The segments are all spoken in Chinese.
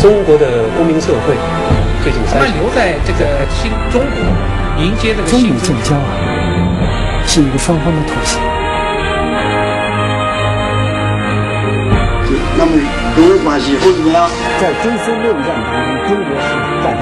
中国的公民社会最近三他们留在这个新中国，迎接这个中美新中建交啊，是一个双方的妥协。那么中日关系会怎么样？在中苏论战当中，中国是占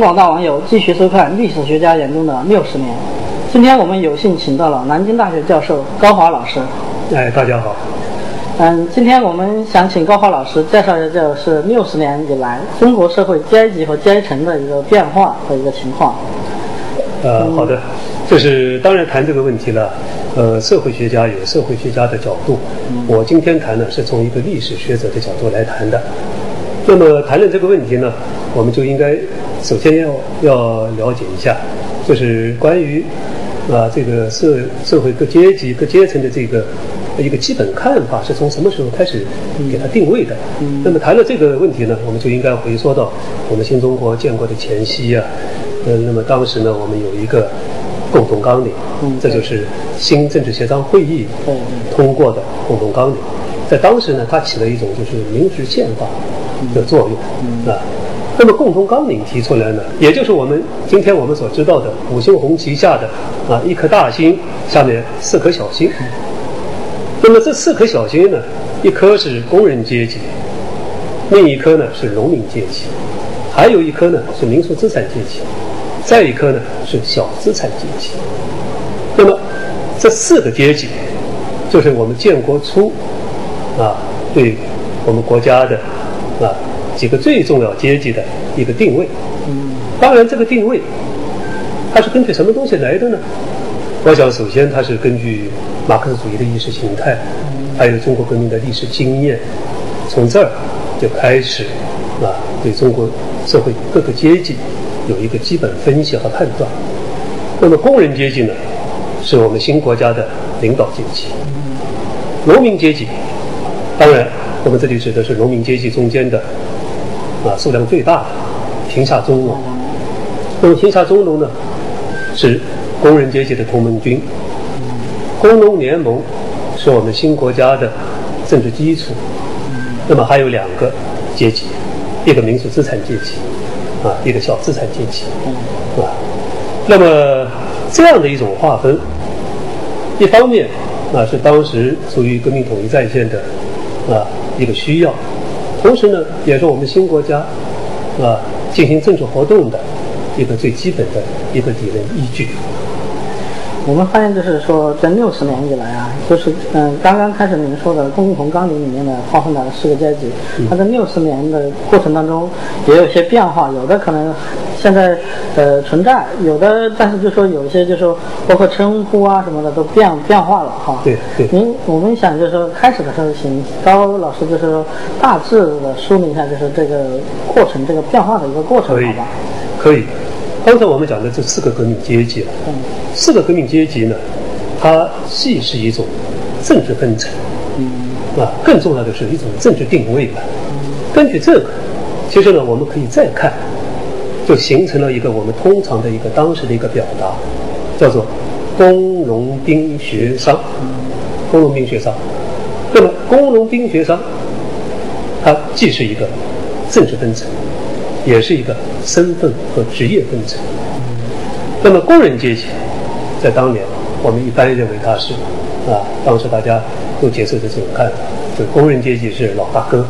广大网友继续收看历史学家眼中的六十年。今天我们有幸请到了南京大学教授高华老师。哎，大家好。嗯，今天我们想请高华老师介绍一下，就是六十年以来中国社会阶级和阶层的一个变化和一个情况。呃，好的，就是当然谈这个问题呢，呃，社会学家有社会学家的角度，我今天谈呢是从一个历史学者的角度来谈的。那么谈论这个问题呢，我们就应该首先要要了解一下，就是关于啊这个社社会各阶级各阶层的这个一个基本看法是从什么时候开始给它定位的。那么谈了这个问题呢，我们就应该回说到我们新中国建国的前夕啊，呃，那么当时呢，我们有一个共同纲领，这就是新政治协商会议通过的共同纲领。在当时呢，它起了一种就是临时宪法的作用啊。那么共同纲领提出来呢，也就是我们今天我们所知道的五星红旗下的啊一颗大星下面四颗小星。那么这四颗小星呢，一颗是工人阶级，另一颗呢是农民阶级，还有一颗呢是民族资产阶级，再一颗呢是小资产阶级。那么这四个阶级，就是我们建国初啊对我们国家的啊几个最重要阶级的一个定位。当然，这个定位它是根据什么东西来的呢？我想，首先它是根据马克思主义的意识形态，还有中国革命的历史经验，从这儿就开始啊，对中国社会各个阶级有一个基本分析和判断。那么，工人阶级呢，是我们新国家的领导阶级；农民阶级，当然，我们这里指的是农民阶级中间的啊数量最大的贫下中农。那么贫下中农呢，是工人阶级的同盟军，工农联盟是我们新国家的政治基础。那么还有两个阶级，一个民族资产阶级，啊，一个小资产阶级，啊。那么这样的一种划分，一方面啊是当时属于革命统一战线的啊一个需要，同时呢也是我们新国家啊进行政治活动的一个最基本的一个理论依据。我们发现，就是说，这六十年以来啊，就是嗯，刚刚开始您说的共同纲领里面的划分的四个阶级，它在六十年的过程当中也有一些变化，有的可能现在呃存在，有的但是就说有一些就说包括称呼啊什么的都变变化了哈。对对您我们想就是说开始的时候，请高老师就是说大致的说明一下，就是这个过程这个变化的一个过程，好吧？可以。刚才我们讲的这四个革命阶级啊，嗯四个革命阶级呢，它既是一种政治分层，啊，更重要的是一种政治定位吧。根据这个，其实呢，我们可以再看，就形成了一个我们通常的一个当时的一个表达，叫做工农兵学商。工农兵学商，那么工农兵学商，它既是一个政治分层，也是一个身份和职业分层。那么工人阶级，在当年，我们一般认为他是啊，当时大家都接受的这种看法，就工人阶级是老大哥，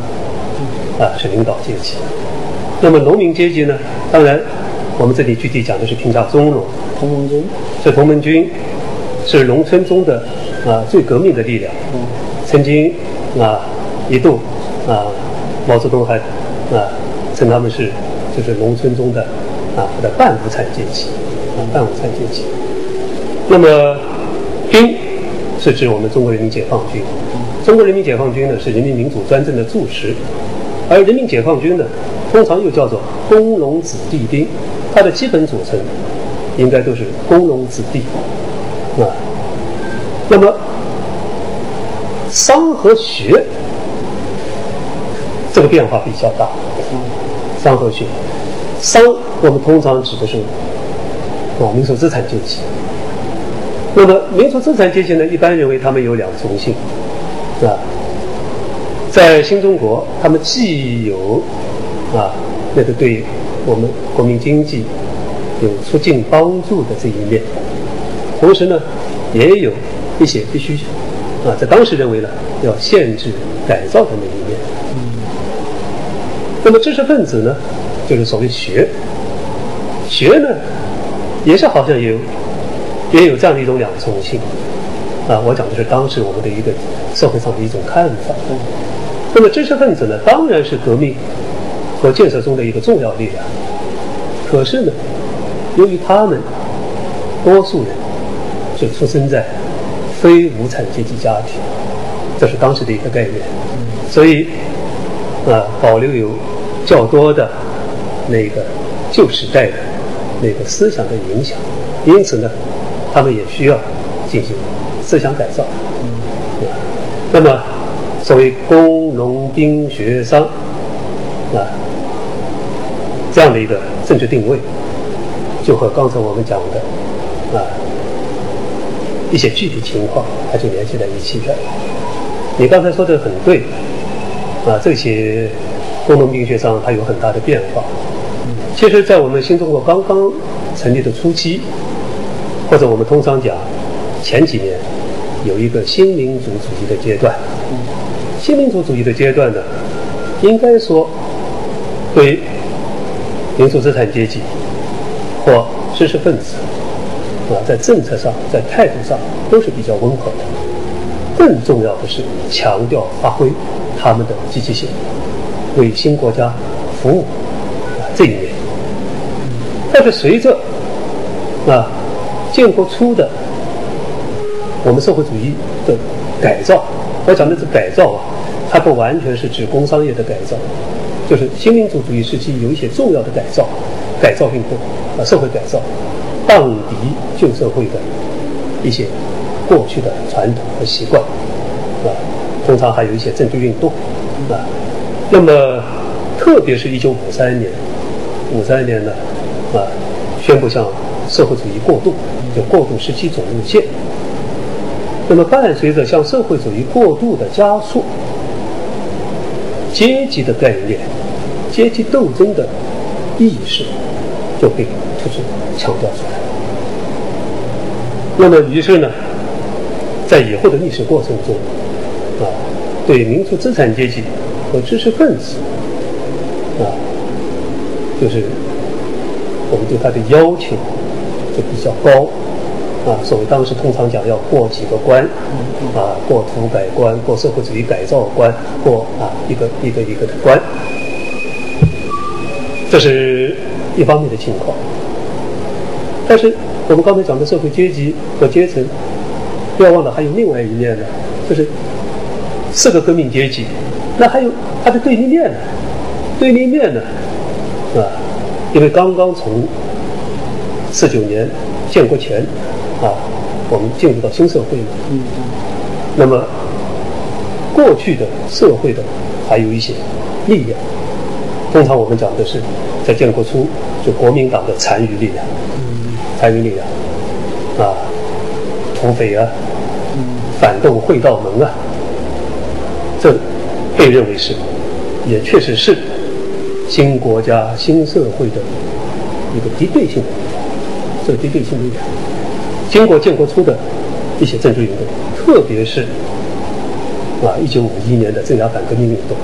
啊，是领导阶级。那么农民阶级呢？当然，我们这里具体讲的是贫下中农，同盟军，是同盟军，是农村中的啊最革命的力量。曾经啊一度啊毛泽东还啊称他们是就是农村中的啊的半无产阶级啊半无产阶级。那么兵是指我们中国人民解放军，中国人民解放军呢是人民民主专政的柱石，而人民解放军呢通常又叫做工农子弟兵，它的基本组成应该都是工农子弟啊。那么商和学这个变化比较大，商和学，商我们通常指的是啊民族资产阶级。那么民族资产阶级呢，一般认为他们有两重性，啊，在新中国，他们既有啊那个对我们国民经济有促进帮助的这一面，同时呢，也有一些必须啊在当时认为呢要限制改造的那一面。那么知识分子呢，就是所谓学，学呢，也是好像有。也有这样的一种两重性，啊，我讲的是当时我们的一个社会上的一种看法。那么知识分子呢，当然是革命和建设中的一个重要力量。可是呢，由于他们多数人是出生在非无产阶级家庭，这是当时的一个概念，所以啊，保留有较多的那个旧时代的那个思想的影响，因此呢。他们也需要进行思想改造，嗯，那么所谓工农兵学商啊这样的一个政治定位，就和刚才我们讲的啊一些具体情况，它就联系在一起的。你刚才说的很对，啊，这些工农兵学商它有很大的变化。其实，在我们新中国刚刚成立的初期。或者我们通常讲，前几年有一个新民主主义的阶段。新民主主义的阶段呢，应该说对民族资产阶级或知识分子啊，在政策上、在态度上都是比较温和的。更重要的是强调发挥他们的积极性，为新国家服务啊这一面。但是随着啊。建国初的我们社会主义的改造，我讲的是改造啊，它不完全是指工商业的改造，就是新民主主义时期有一些重要的改造、改造运动啊，社会改造，荡涤旧社会的一些过去的传统和习惯啊，通常还有一些政治运动啊，那么特别是一九五三年，五三年呢啊，宣布向社会主义过渡。就过渡时期总路线。那么，伴随着向社会主义过渡的加速，阶级的概念、阶级斗争的意识就被突出强调出来。那么，于是呢，在以后的历史过程中，啊，对民族资产阶级和知识分子，啊，就是我们对他的要求就比较高。啊，所谓当时通常讲要过几个关，啊，过土改关，过社会主义改造关，过啊一个一个一个的关，这是一方面的情况。但是我们刚才讲的社会阶级和阶层，不要忘了还有另外一面呢，就是四个革命阶级，那还有它的对立面呢，对立面呢，啊，因为刚刚从四九年建国前。啊，我们进入到新社会了。嗯嗯。那么，过去的社会的还有一些力量，通常我们讲的是在建国初就国民党的残余力量。嗯。残余力量，啊，土匪啊，嗯反动会道门啊，这被认为是，也确实是新国家新社会的一个敌对性的力量，这敌对性力量。经过建国初的一些政治运动，特别是啊，一九五一年的镇压反革命运动，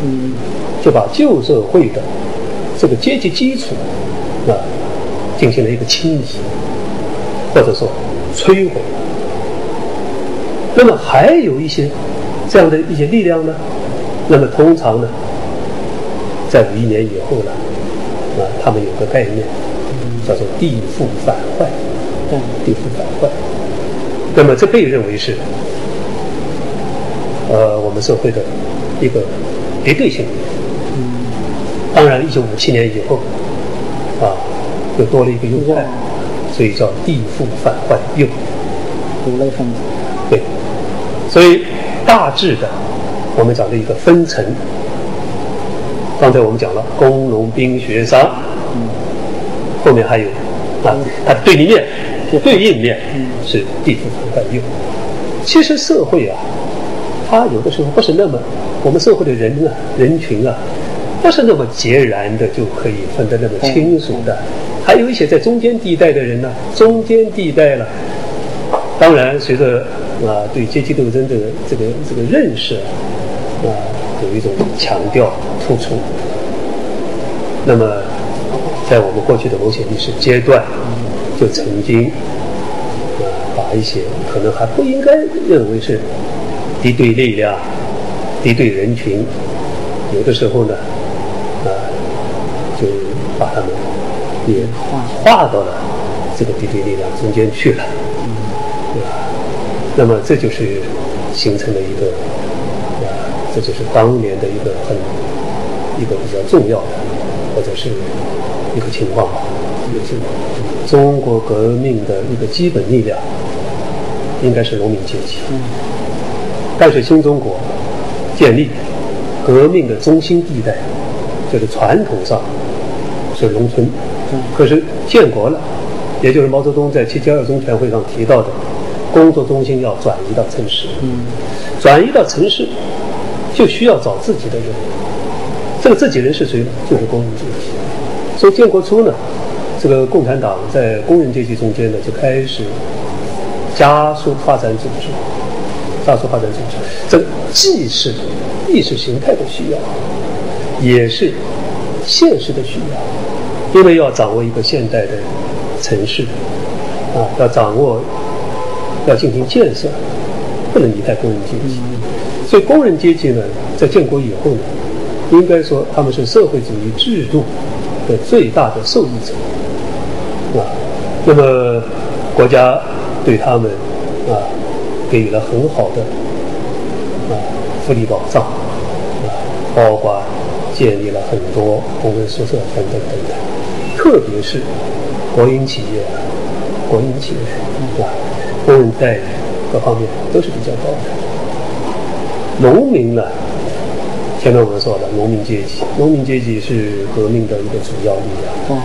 就把旧社会的这个阶级基础啊，进行了一个清洗，或者说摧毁。那么还有一些这样的一些力量呢，那么通常呢，在五一年以后呢，啊，他们有个概念叫做地富反坏，对，地富反坏。那么这被认为是，呃，我们社会的一个绝对性嗯。当然，一九五七年以后，啊，又多了一个右派，所以叫地富反坏右。五类分子，对，所以大致的，我们讲的一个分层，刚才我们讲了工农兵学商，后面还有啊，它的对立面、对应面是地富反坏右。其实社会啊，它有的时候不是那么，我们社会的人啊、人群啊，不是那么截然的就可以分得那么清楚的，还有一些在中间地带的人呢，中间地带了。当然，随着啊对阶级斗争的这个这个认识啊，有一种强调突出。那么，在我们过去的某些历史阶段，就曾经呃把一些可能还不应该认为是敌对力量、敌对人群，有的时候呢啊就把他们也划到了这个敌对力量中间去了。那么这就是形成了一个啊，这就是当年的一个很一个比较重要的，或者是一个情况吧。也是中国革命的一个基本力量，应该是农民阶级。但是新中国建立革命的中心地带，就是传统上是农村，可是建国了，也就是毛泽东在七七二中全会上提到的。工作中心要转移到城市，转移到城市，就需要找自己的人。这个自己人是谁呢？就是工人阶级。所以建国初呢，这个共产党在工人阶级中间呢，就开始加速发展组织，加速发展组织。这既是意识形态的需要，也是现实的需要，因为要掌握一个现代的城市，啊，要掌握。要进行建设，不能离开工人阶级。所以工人阶级呢，在建国以后呢，应该说他们是社会主义制度的最大的受益者，啊，那么国家对他们啊给予了很好的啊福利保障，啊，包括建立了很多工人宿舍等等等等，特别是国营企业，国营企业，啊。工人待遇各方面都是比较高的。农民呢，前面我们说的农民阶级，农民阶级是革命的一个主要力量，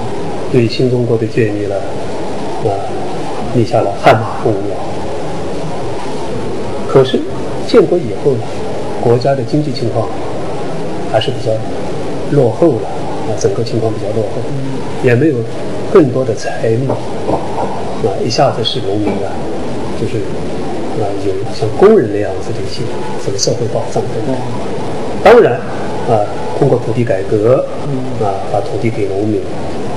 对新中国的建立了啊立下了汗马功劳。可是建国以后呢，国家的经济情况还是比较落后了啊，整个情况比较落后，也没有更多的财力啊，一下子是农民啊。就是啊，有像工人那样子的一些什么社会保障等等。当然啊，通过土地改革啊，把土地给农民，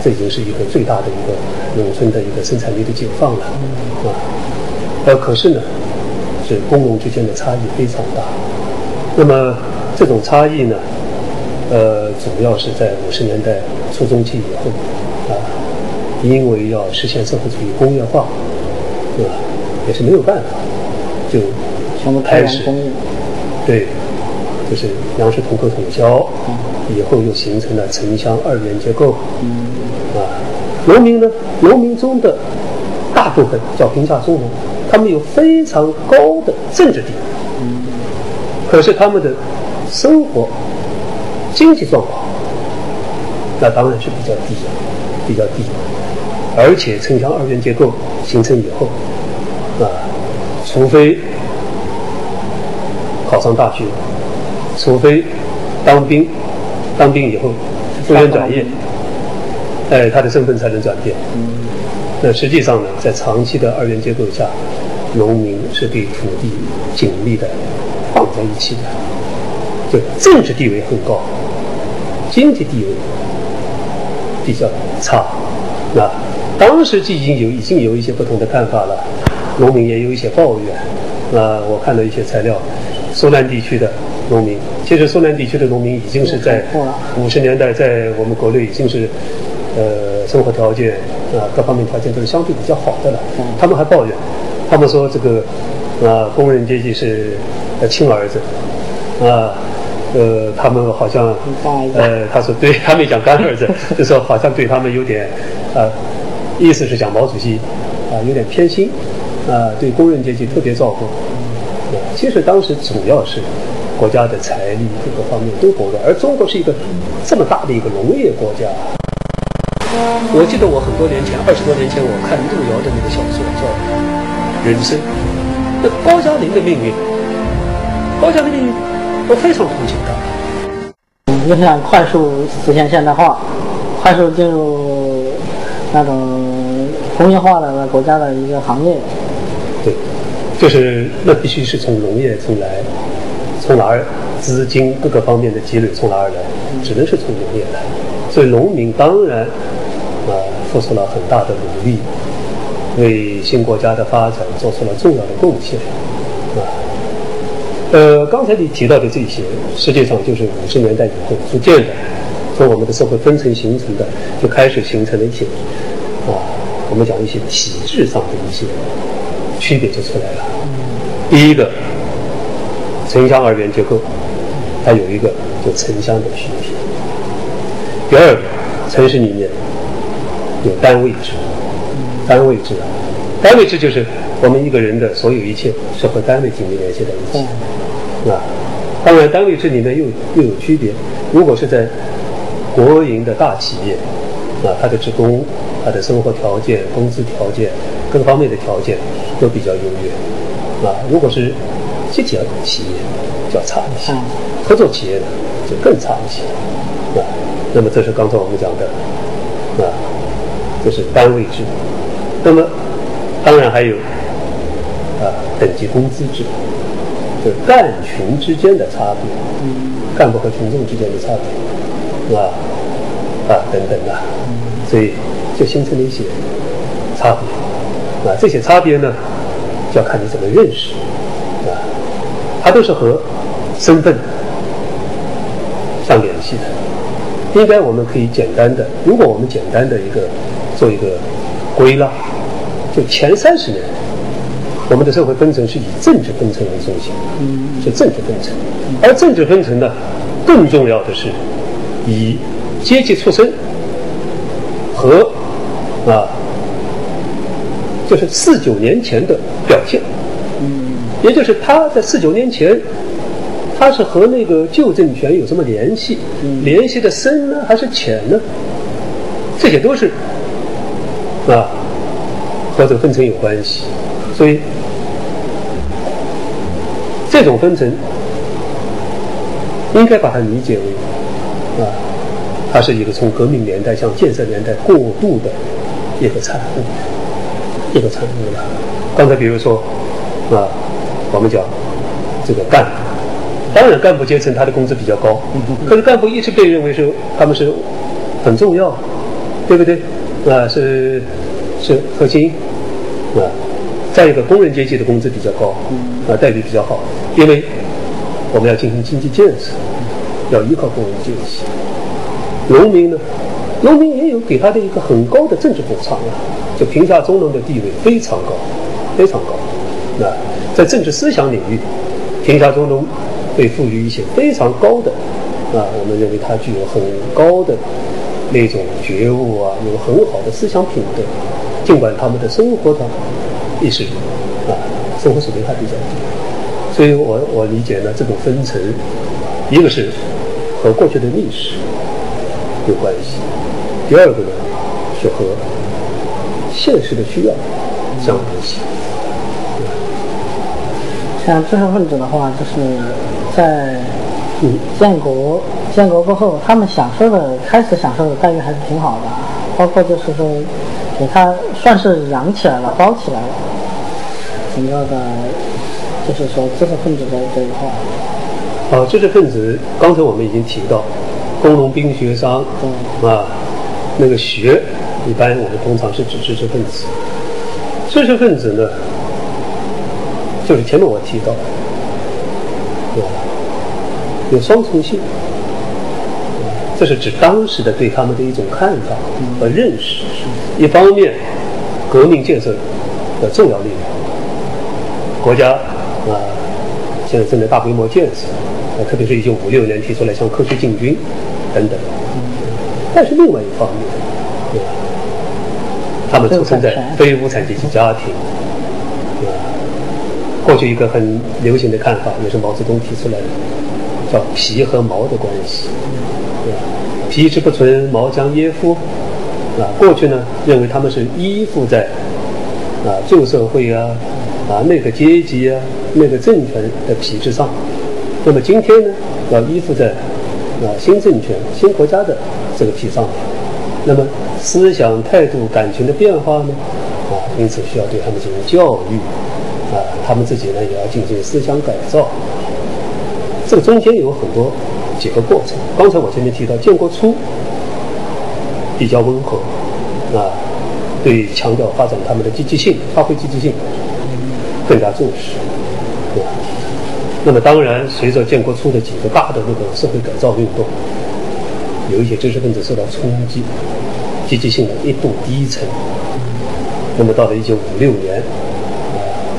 这已经是一个最大的一个农村的一个生产力的解放了啊。呃，可是呢，是工农之间的差异非常大。那么这种差异呢，呃，主要是在五十年代初中期以后啊，因为要实现社会主义工业化，对吧？也是没有办法，就开始对，就是粮食统购统销，以后又形成了城乡二元结构。啊，农民呢，农民中的大部分叫贫下中农，他们有非常高的政治地位，可是他们的生活经济状况，那当然是比较低，比较低，而且城乡二元结构形成以后。啊，除非考上大学，除非当兵，当兵以后复员转业，哎，他的身份才能转变。那实际上呢，在长期的二元结构下，农民是对土地紧密的绑在一起的，就政治地位很高，经济地位比较差。那当时就已经有已经有一些不同的看法了。农民也有一些抱怨，那，我看到一些材料，苏南地区的农民，其实苏南地区的农民已经是在五十年代在我们国内已经是，呃，生活条件啊各方面条件都是相对比较好的了。他们还抱怨，他们说这个啊工人阶级是呃亲儿子，啊。呃，他们好像，呃，他说对他没讲干儿子，就说好像对他们有点，呃，意思是讲毛主席，啊，有点偏心，啊，对工人阶级特别照顾。其实当时主要是国家的财力各个方面都薄弱，而中国是一个这么大的一个农业国家。我记得我很多年前，二十多年前，我看路遥的那个小说叫《人生》，那高加林的命运，高加林命运。我非常同情他。嗯，我想快速实现现代化，快速进入那种工业化的国家的一个行业。对，就是那必须是从农业从来，从哪儿资金各个方面的积累从哪儿来？只能是从农业来。所以农民当然啊付出了很大的努力，为新国家的发展做出了重要的贡献啊。呃，刚才你提到的这些，实际上就是五十年代以后逐渐的，从我们的社会分层形成的，就开始形成了一些，啊，我们讲一些体制上的一些区别就出来了。第一个，城乡二元结构，它有一个就城乡的区别。第二个，城市里面有单位制，单位制，单位制就是我们一个人的所有一切是和单位紧密联系在一起。啊，当然，单位制里面又又有区别。如果是在国营的大企业，啊，它的职工、他的生活条件、工资条件各方面的条件都比较优越。啊，如果是集体企业，较差一些；合作企业呢，就更差一些。啊，那么这是刚才我们讲的，啊，这是单位制。那么，当然还有啊，等级工资制。就干群之间的差别，干部和群众之间的差别，啊啊等等的，所以就形成了一些差别，啊这些差别呢，就要看你怎么认识，啊，它都是和身份相联系的。应该我们可以简单的，如果我们简单的一个做一个归纳，就前三十年。我们的社会分层是以政治分层为中心，是政治分层，而政治分层呢，更重要的是以阶级出身和啊，就是四九年前的表现，也就是他在四九年前，他是和那个旧政权有什么联系？联系的深呢，还是浅呢？这些都是啊和这个分层有关系，所以。这种分层，应该把它理解为，啊，它是一个从革命年代向建设年代过渡的一个产物，一个产物了。刚才比如说，啊，我们讲这个干部，当然干部阶层他的工资比较高，可是干部一直被认为是他们是很重要，对不对？啊，是是核心，啊。再一个，工人阶级的工资比较高，啊，待遇比较好，因为我们要进行经济建设，要依靠工人阶级。农民呢，农民也有给他的一个很高的政治补偿啊，就贫下中农的地位非常高，非常高。那在政治思想领域，贫下中农被赋予一些非常高的，啊，我们认为他具有很高的那种觉悟啊，有很好的思想品德，尽管他们的生活的。意识啊，生活水平还比较低，所以我我理解呢，这种分层，一个是和过去的历史有关系，第二个呢是和现实的需要相关系。像知识分子的话，就是在建国建国过后，他们享受的开始享受的待遇还是挺好的，包括就是说。给他算是养起来了，包起来了。整个的，就是说知识分子的这一块。啊，知识分子，刚才我们已经提到，工农兵学商，啊，那个学，一般我们通常是指知识分子。知识分子呢，就是前面我提到的，对吧？有双重性，这是指当时的对他们的一种看法和认识。一方面，革命建设的重要力量，国家啊，现在正在大规模建设，啊，特别是一九五六年提出来向科学进军等等。但是另外一方面，对吧？他们出生在非无产阶级家庭？过去一个很流行的看法，也是毛泽东提出来的，叫皮和毛的关系，对吧？皮之不存，毛将焉附。啊，过去呢，认为他们是依附在啊旧社会啊啊那个阶级啊那个政权的皮之上，那么今天呢，要依附在啊新政权新国家的这个皮上，那么思想态度感情的变化呢，啊，因此需要对他们进行教育，他们自己呢也要进行思想改造，这个中间有很多几个过程。刚才我前面提到，建国初。比较温和，啊，对强调发展他们的积极性，发挥积极性更加重视，对？那么当然，随着建国初的几个大的那个社会改造运动，有一些知识分子受到冲击，积极性的一度低沉。那么到了一九五六年，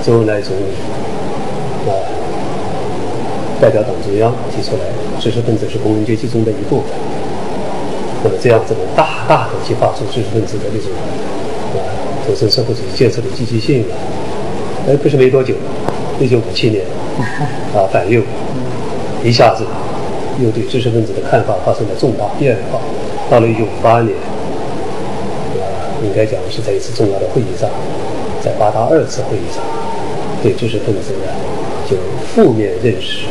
周恩来总理啊代表党中央提出来，知识分子是工人阶级中的一部分。那么这样子能大大的激发出知识分子的那种啊投身社会主义建设的积极性啊！哎，不是没多久，一九五七年啊反右，一下子又对知识分子的看法发生了重大变化。到了一九五八年，啊，应该讲是在一次重要的会议上，在八大二次会议上，对知识分子呢就负面认识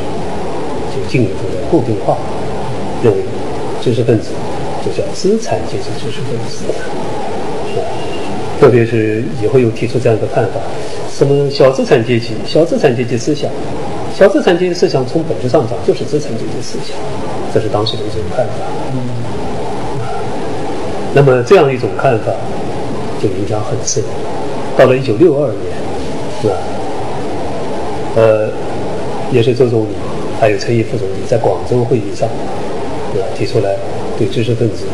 就进一步的固定化，认为知识分子。就叫资产阶级知识分子，特别是以后又提出这样一个看法：什么小资产阶级、小资产阶级思想、小资产阶级思想从本质上讲就是资产阶级思想，这是当时的一种看法。那么这样一种看法就影响很深。到了一九六二年，是吧？呃，也是周总理还有陈毅副总理在广州会议上，对吧？提出来。对知识分子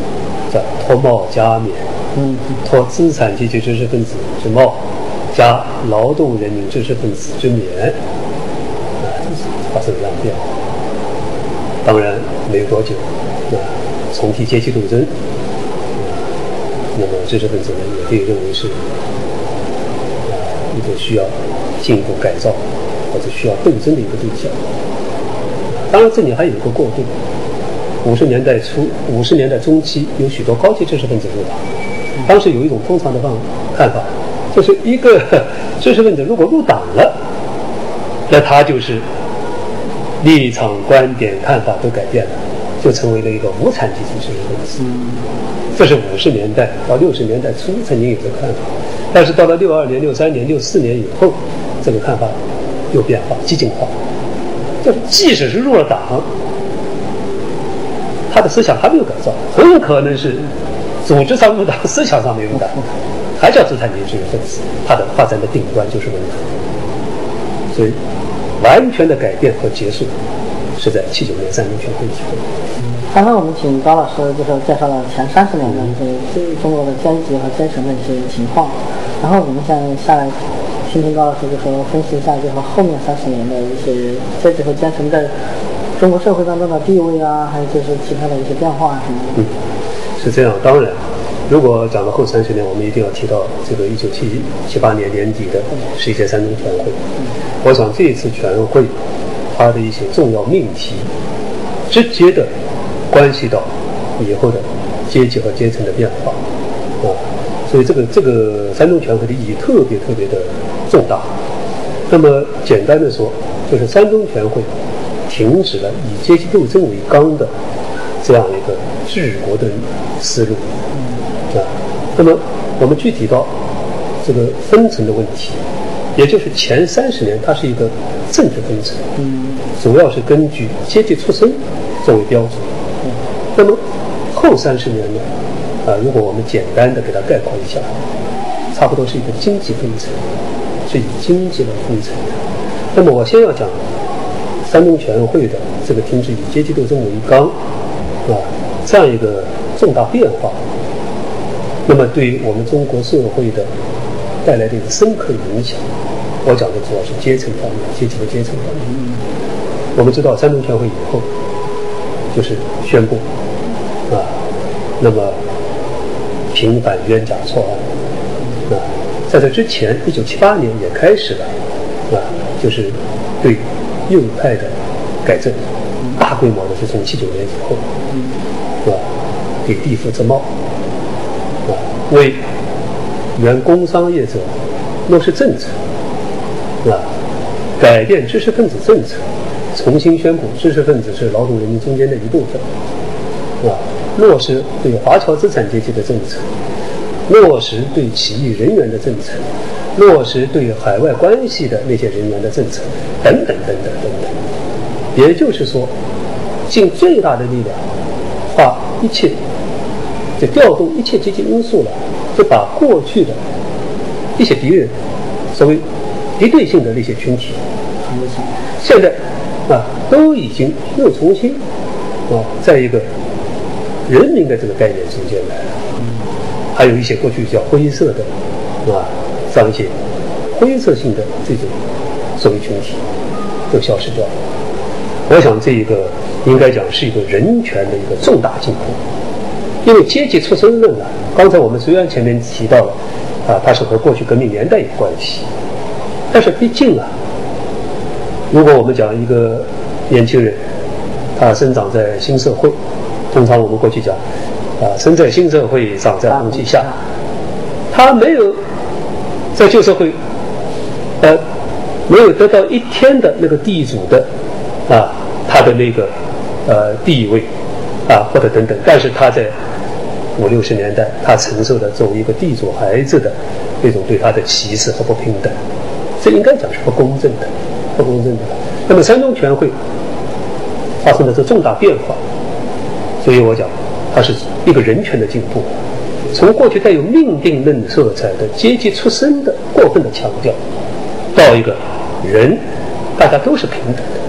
叫脱帽加冕，嗯，脱资产阶级知识分子之帽，加劳动人民知识分子之冕，啊，发生了这样变化。当然没有多久，啊，重提阶级斗争，啊，那么知识分子呢也被认为是啊一个需要进一步改造或者需要斗争的一个对象。当然这里还有一个过渡。五十年代初、五十年代中期，有许多高级知识分子入党。当时有一种通常的方看法，就是一个 知识分子如果入党了，那他就是立场、观点、看法都改变了，就成为了一个无产阶级知识分子。这是五十年代到六十年代初曾经有的看法，但是到了六二年、六三年、六四年以后，这个看法有变化、激进化。就即使是入了党。他的思想还没有改造，很有可能是组织上入党，思想上没有改，还叫资产阶级分子。他的发展的顶端就是文革，所以完全的改变和结束是在七九年三中全会以后。刚才我们请高老师就是介绍了前三十年的这中国的阶级和阶层的一些情况，然后我们现在下来听听高老师就说分析一下，就是后面三十年的一些阶级和阶层在。中国社会当中的地位啊，还有就是其他的一些变化什么的。嗯，是这样。当然，如果讲到后三十年，我们一定要提到这个一九七七八年年底的十一届三中全会。我想这一次全会，它的一些重要命题，直接的关系到以后的阶级和阶层的变化啊。所以这个这个三中全会的意义特别特别的重大。那么简单的说，就是三中全会。停止了以阶级斗争为纲的这样一个治国的思路啊。那么我们具体到这个分层的问题，也就是前三十年它是一个政治分层，主要是根据阶级出身作为标准。那么后三十年呢？啊，如果我们简单的给它概括一下，差不多是一个经济分层，是以经济来分层的。那么我先要讲三中全会的这个停止以阶级斗争为纲啊这样一个重大变化，那么对于我们中国社会的带来的一个深刻影响，我讲的主要是阶层方面，阶级和阶层方面。我们知道三中全会以后，就是宣布啊，那么平反冤假错案啊，在这之前，一九七八年也开始了啊，就是对右派的改正，大规模的是从七九年以后啊，给地富自贸啊，为原工商业者落实政策啊，改变知识分子政策。重新宣布知识分子是劳动人民中间的一部分，落实对华侨资产阶级的政策，落实对起义人员的政策，落实对海外关系的那些人员的政策，等等等等等等。也就是说，尽最大的力量，把一切，就调动一切积极因素了，就把过去的一些敌人，所谓敌对性的那些群体，现在。啊，都已经又重新啊，在一个人民的这个概念中间来了，还有一些过去叫灰色的啊，这样一些灰色性的这种社会群体都消失掉了。我想这一个应该讲是一个人权的一个重大进步，因为阶级出身论啊，刚才我们虽然前面提到了啊，它是和过去革命年代有关系，但是毕竟啊。如果我们讲一个年轻人，他生长在新社会，通常我们过去讲，啊，生在新社会，长在红旗下，他没有在旧社会，呃，没有得到一天的那个地主的，啊，他的那个呃地位，啊，或者等等，但是他在五六十年代，他承受的作为一个地主孩子的那种对他的歧视和不平等，这应该讲是不公正的。不公正的。那么三中全会发生的这重大变化，所以我讲它是一个人权的进步，从过去带有命定论色彩的阶级出身的过分的强调，到一个人大家都是平等的，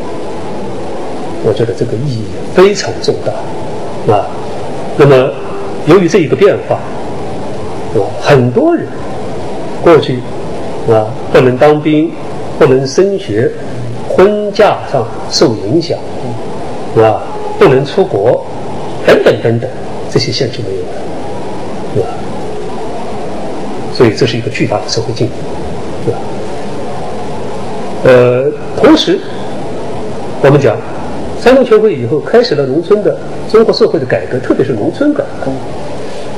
我觉得这个意义非常重大啊。那么由于这一个变化，啊，很多人过去啊不能当兵。不能升学，婚嫁上受影响，啊？不能出国，等等等等，这些限制没有了，是吧？所以这是一个巨大的社会进步，是吧？呃，同时，我们讲三中全会以后开始了农村的中国社会的改革，特别是农村改革，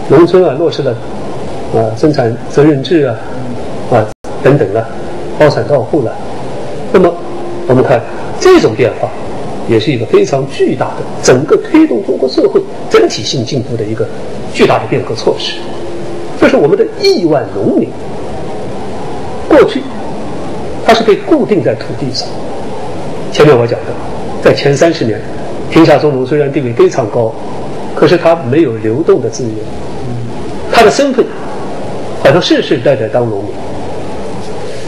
农村啊落实了啊生产责任制啊啊等等啊。包产到户了，那么我们看这种变化，也是一个非常巨大的整个推动中国社会整体性进步的一个巨大的变革措施。就是我们的亿万农民，过去他是被固定在土地上。前面我讲的，在前三十年，贫下中农虽然地位非常高，可是他没有流动的资源，他的身份好像世世代代当农民。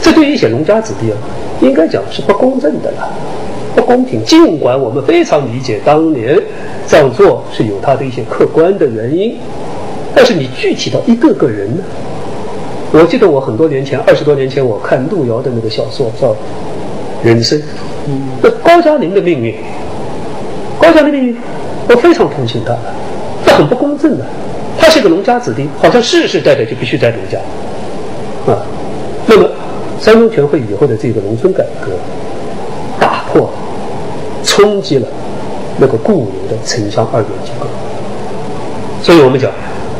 这对于一些农家子弟啊，应该讲是不公正的了，不公平。尽管我们非常理解当年这样做是有他的一些客观的原因，但是你具体到一个个人呢？我记得我很多年前，二十多年前，我看路遥的那个小说叫《人生》，那高加林的命运，高加林的命运，我非常同情他，这很不公正的。他是个农家子弟，好像世世代代就必须在农家，啊，那么。三中全会以后的这个农村改革，打破了、冲击了那个固有的城乡二元结构，所以我们讲，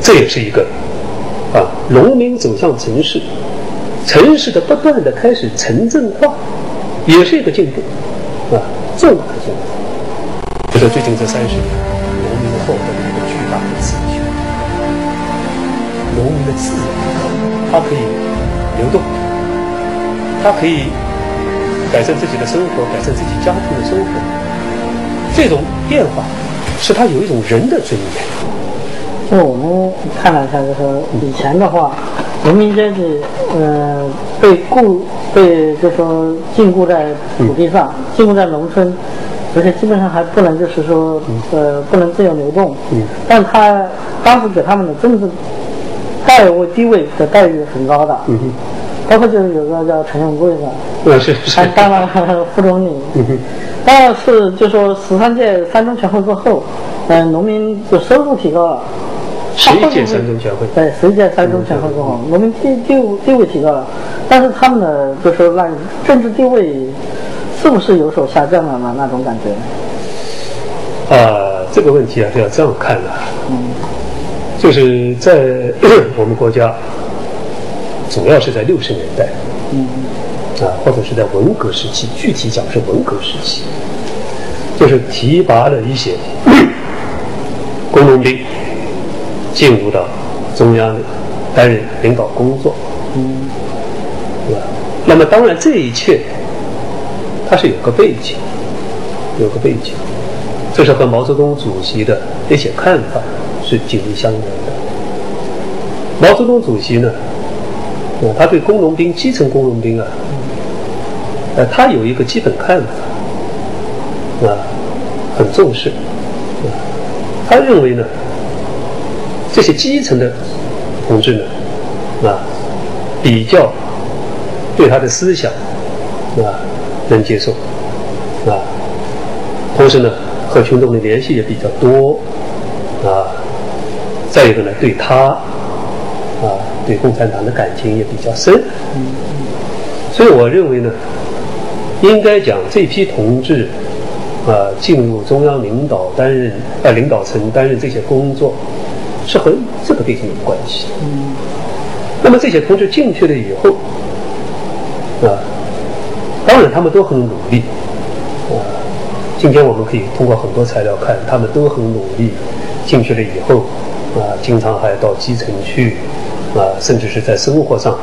这也是一个啊，农民走向城市，城市的不断的开始城镇化，也是一个进步，啊，重大的进步。就说最近这三十年，农民获得了一个巨大的自由，农民的自由，它可以流动。他可以改善自己的生活，改善自己家庭的生活。这种变化使他有一种人的尊严。就我们看了一下，就说以前的话，农民阶级，呃，被固被就说禁锢在土地上，禁锢在农村，而且基本上还不能就是说，呃，不能自由流动。嗯但他当时给他们的政治待位地位的待遇很高的，包括就是有个叫陈永贵的，那是是还，当了副总理。嗯哼，但是就说十三届三中全会过后，嗯、农民的收入提高了。十一届三中全会，对，十一届三中全会过后，农民地地地位提高了，但是他们的就是那政治地位是不是有所下降了呢？那种感觉？呃，这个问题啊是要这样看的，嗯就是在 我们国家，主要是在六十年代，嗯啊，或者是在文革时期，具体讲是文革时期，就是提拔了一些 工农兵进入到中央担任领导工作，嗯对吧？那么当然这一切，它是有个背景，有个背景，这是和毛泽东主席的一些看法是紧密相连的。毛泽东主席呢，他对工农兵、基层工农兵啊，呃，他有一个基本看法，啊，很重视，啊，他认为呢，这些基层的同志呢，啊，比较对他的思想啊能接受啊，同时呢和群众的联系也比较多啊，再一个呢对他对共产党的感情也比较深，所以我认为呢，应该讲这批同志啊进入中央领导担任啊领导层担任这些工作，是和这个背景有关系的。那么这些同志进去了以后，啊，当然他们都很努力，啊，今天我们可以通过很多材料看，他们都很努力，进去了以后，啊，经常还到基层去，啊，甚至是在生活上，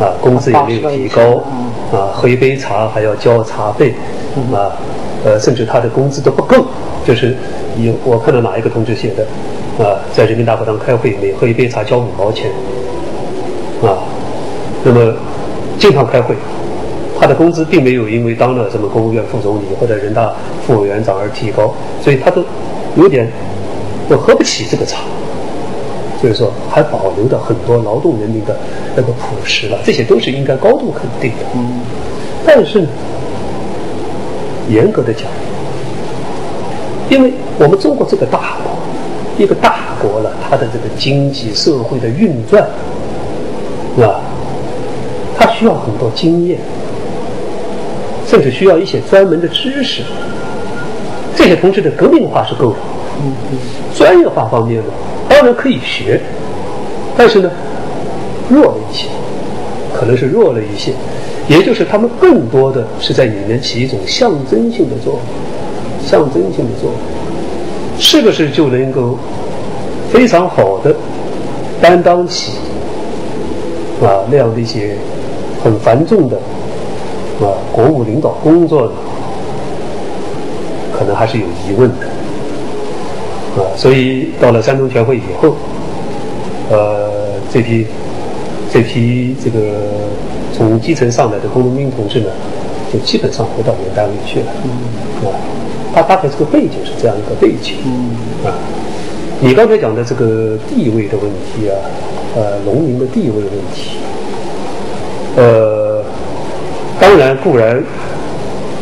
啊，工资也没有提高，啊，喝一杯茶还要交茶费，啊，呃，甚至他的工资都不够，就是有我看到哪一个同志写的，啊，在人民大会堂开会，每喝一杯茶交五毛钱。啊，那么经常开会，他的工资并没有因为当了什么国务院副总理或者人大副委员长而提高，所以他都有点都喝不起这个茶，所以说还保留着很多劳动人民的那个朴实了，这些都是应该高度肯定的。嗯，但是呢，严格的讲，因为我们中国这个大国，一个大国了，它的这个经济社会的运转。啊，它需要很多经验，甚至需要一些专门的知识。这些同志的革命化是够的，专业化方面呢，当然可以学，但是呢，弱了一些，可能是弱了一些，也就是他们更多的是在里面起一种象征性的作用，象征性的作用，是不是就能够非常好的担当起？啊，那样的一些很繁重的啊国务领导工作呢，可能还是有疑问的啊。所以到了三中全会以后，呃，这批这批这个从基层上来的工农兵同志呢，就基本上回到原单位去了。啊，他大概这个背景是这样一个背景。啊，你刚才讲的这个地位的问题啊。呃，农民的地位问题，呃，当然固然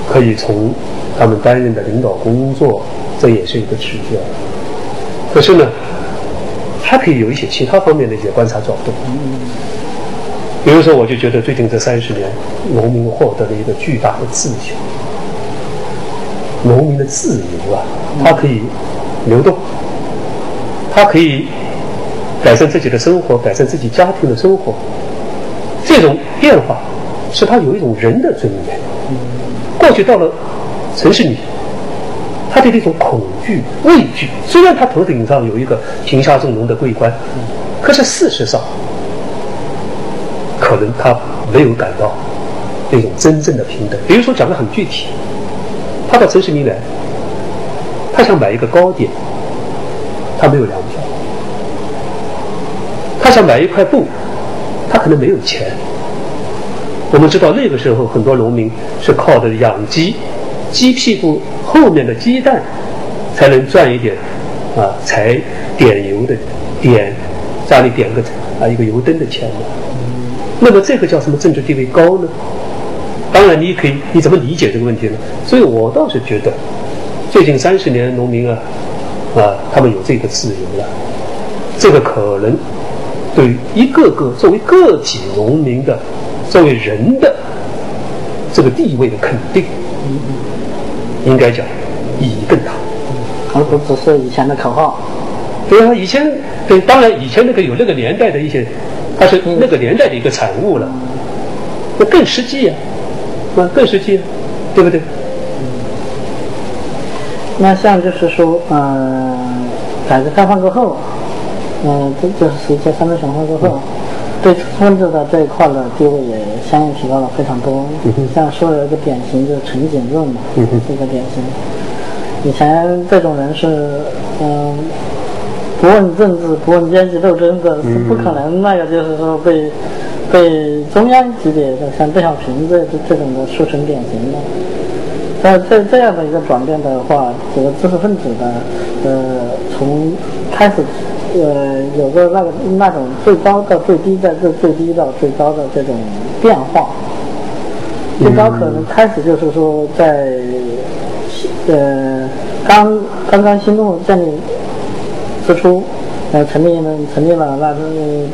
可以从他们担任的领导工作，这也是一个指标。可是呢，还可以有一些其他方面的一些观察角度。比如说，我就觉得最近这三十年，农民获得了一个巨大的自由，农民的自由啊，他可以流动，他可以。改善自己的生活，改善自己家庭的生活，这种变化是他有一种人的尊严。过去到了城市里，他的那种恐惧、畏惧，虽然他头顶上有一个贫下中农的桂冠，可是事实上，可能他没有感到那种真正的平等。比如说讲的很具体，他到城市里来，他想买一个糕点，他没有粮票。他想买一块布，他可能没有钱。我们知道那个时候很多农民是靠着养鸡，鸡屁股后面的鸡蛋才能赚一点啊，才点油的点家里点个啊一个油灯的钱嘛。那么这个叫什么政治地位高呢？当然，你可以你怎么理解这个问题呢？所以我倒是觉得，最近三十年农民啊啊，他们有这个自由了，这个可能对一个个作为个体农民的。作为人的这个地位的肯定，应该讲意义更大，而不只是以前的口号。对啊，以前对，当然以前那个有那个年代的一些，它是那个年代的一个产物了，那更实际呀，啊，更实际，对不对？那像就是说，嗯，改革开放过后，嗯，这就是在三中全会过后。对知识分子的这一块的地位也相应提高了非常多。像说有一个典型就是陈景润嘛，这个典型。以前这种人是，嗯，不问政治、不问阶级斗争的，是不可能那个就是说被被中央级别的像邓小平这这种的树成典型的。在这这样的一个转变的话，这个知识分子的，呃，从开始。呃，有个那个那种最高到最低，在这最低到最高的这种变化。最高可能开始就是说，在呃刚刚刚新动建立之初，呃成立了成立了，那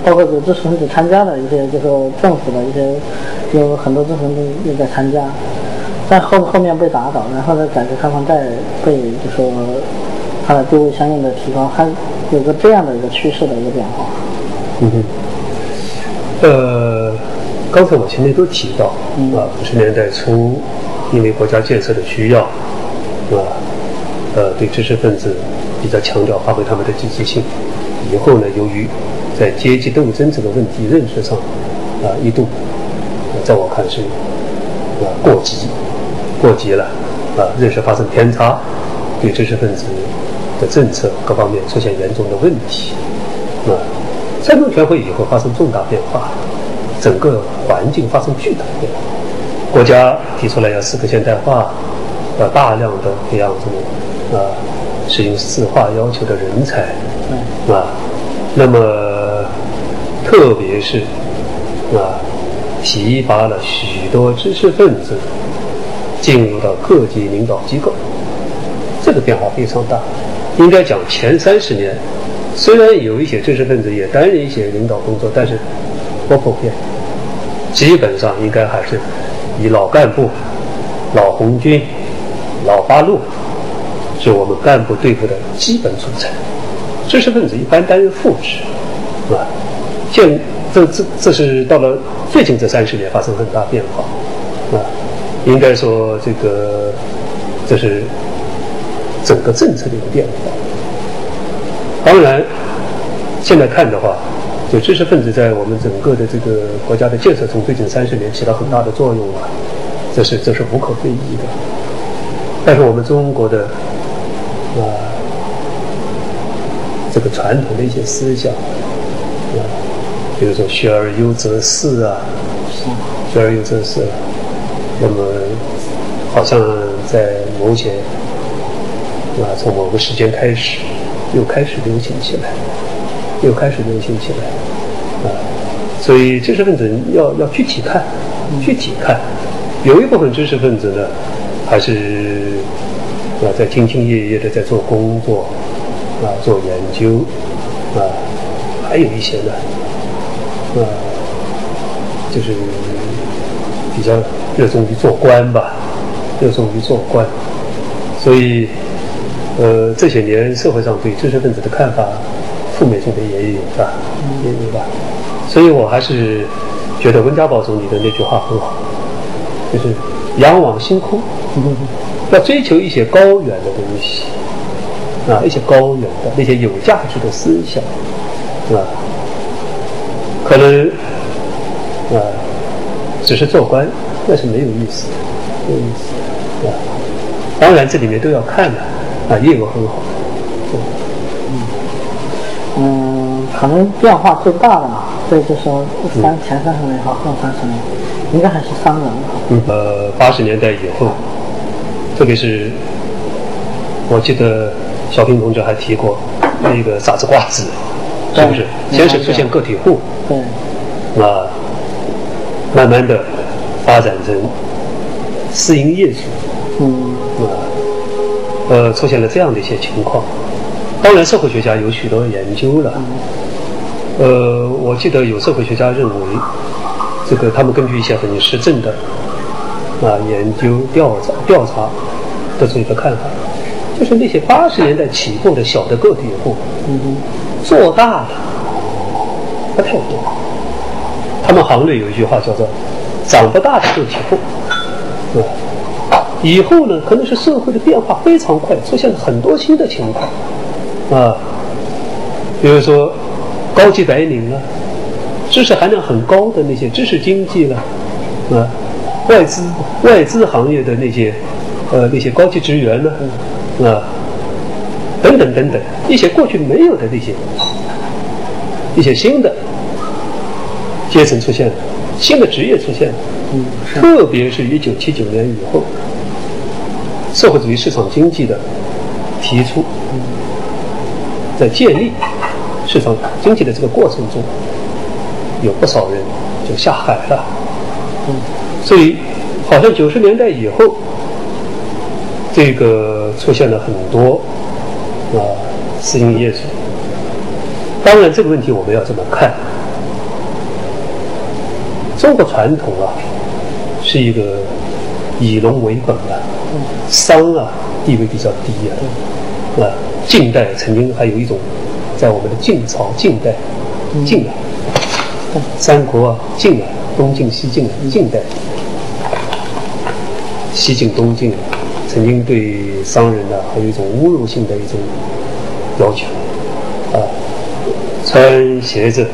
包括有知识分子参加的一些，就是政府的一些有很多知识分子也在参加，在后后面被打倒，然后呢改革开放再被就说它的地位相应的提高，还。有个这样的一个趋势的一个变化。嗯哼。呃，刚才我前面都提到，啊，五十年代初，因为国家建设的需要，啊，呃，对知识分子比较强调发挥他们的积极性。以后呢，由于在阶级斗争这个问题认识上，啊，一度，在我看是啊过激，过激了，啊，认识发生偏差，对知识分子。的政策各方面出现严重的问题，啊，三中全会以后发生重大变化，整个环境发生巨大变化，国家提出来要四个现代化，要大量的培养这种啊适应四化要求的人才，啊，那么特别是啊提拔了许多知识分子进入到各级领导机构，这个变化非常大。应该讲前三十年，虽然有一些知识分子也担任一些领导工作，但是不普遍。基本上应该还是以老干部、老红军、老八路是我们干部队伍的基本组成。知识分子一般担任副职，啊，现这这这是到了最近这三十年发生很大变化，啊，应该说这个这是。整个政策的一个变化。当然，现在看的话，就知识分子在我们整个的这个国家的建设中，最近三十年起到很大的作用啊，这是这是无可非议的。但是我们中国的啊，这个传统的一些思想啊，比如说“学而优则仕”啊，“学而优则仕”，那么好像在某些。啊，从某个时间开始，又开始流行起来，又开始流行起来，啊，所以知识分子要要具体看，具体看，有一部分知识分子呢，还是啊在兢兢业业的在做工作，啊做研究，啊，还有一些呢，啊，就是比较热衷于做官吧，热衷于做官，所以。呃，这些年社会上对知识分子的看法，负面性的也有吧，也有吧。所以我还是觉得温家宝总理的那句话很好，就是仰望星空，要追求一些高远的东西，啊，一些高远的那些有价值的思想，啊，可能啊，只是做官那是没有意思，没有意思，啊，当然这里面都要看的。啊，业务很好。嗯，嗯，可能变化最大的对，就说三前三十年和后三十年，应该还是商人哈。嗯，呃，八十年代以后，特别是我记得小平同志还提过那个傻子瓜子，是不是？先是出现个体户，对，啊，慢慢的发展成私营业主，嗯，啊，呃，出现了这样的一些情况。当然，社会学家有许多研究了。呃，我记得有社会学家认为，这个他们根据一些很实证的啊研究调查调查得出一个看法，就是那些八十年代起步的小的个体户，嗯做大的不太多。他们行内有一句话叫做“长不大的个体户”，以后呢，可能是社会的变化非常快，出现了很多新的情况。啊，比如说高级白领啊，知识含量很高的那些知识经济了，啊，外资外资行业的那些呃那些高级职员呢，啊，等等等等，一些过去没有的那些一些新的阶层出现了，新的职业出现了，嗯，特别是一九七九年以后，社会主义市场经济的提出，在建立市场经济的这个过程中，有不少人就下海了。所以好像九十年代以后，这个出现了很多啊私营业主。当然，这个问题我们要这么看。中国传统啊，是一个以农为本啊，商啊地位比较低啊。啊，近代曾经还有一种，在我们的晋朝、晋代、晋啊，三国啊，晋啊，东晋、西晋啊，晋代，西晋、东晋啊，曾经对商人呢、还有一种侮辱性的一种要求啊，穿鞋子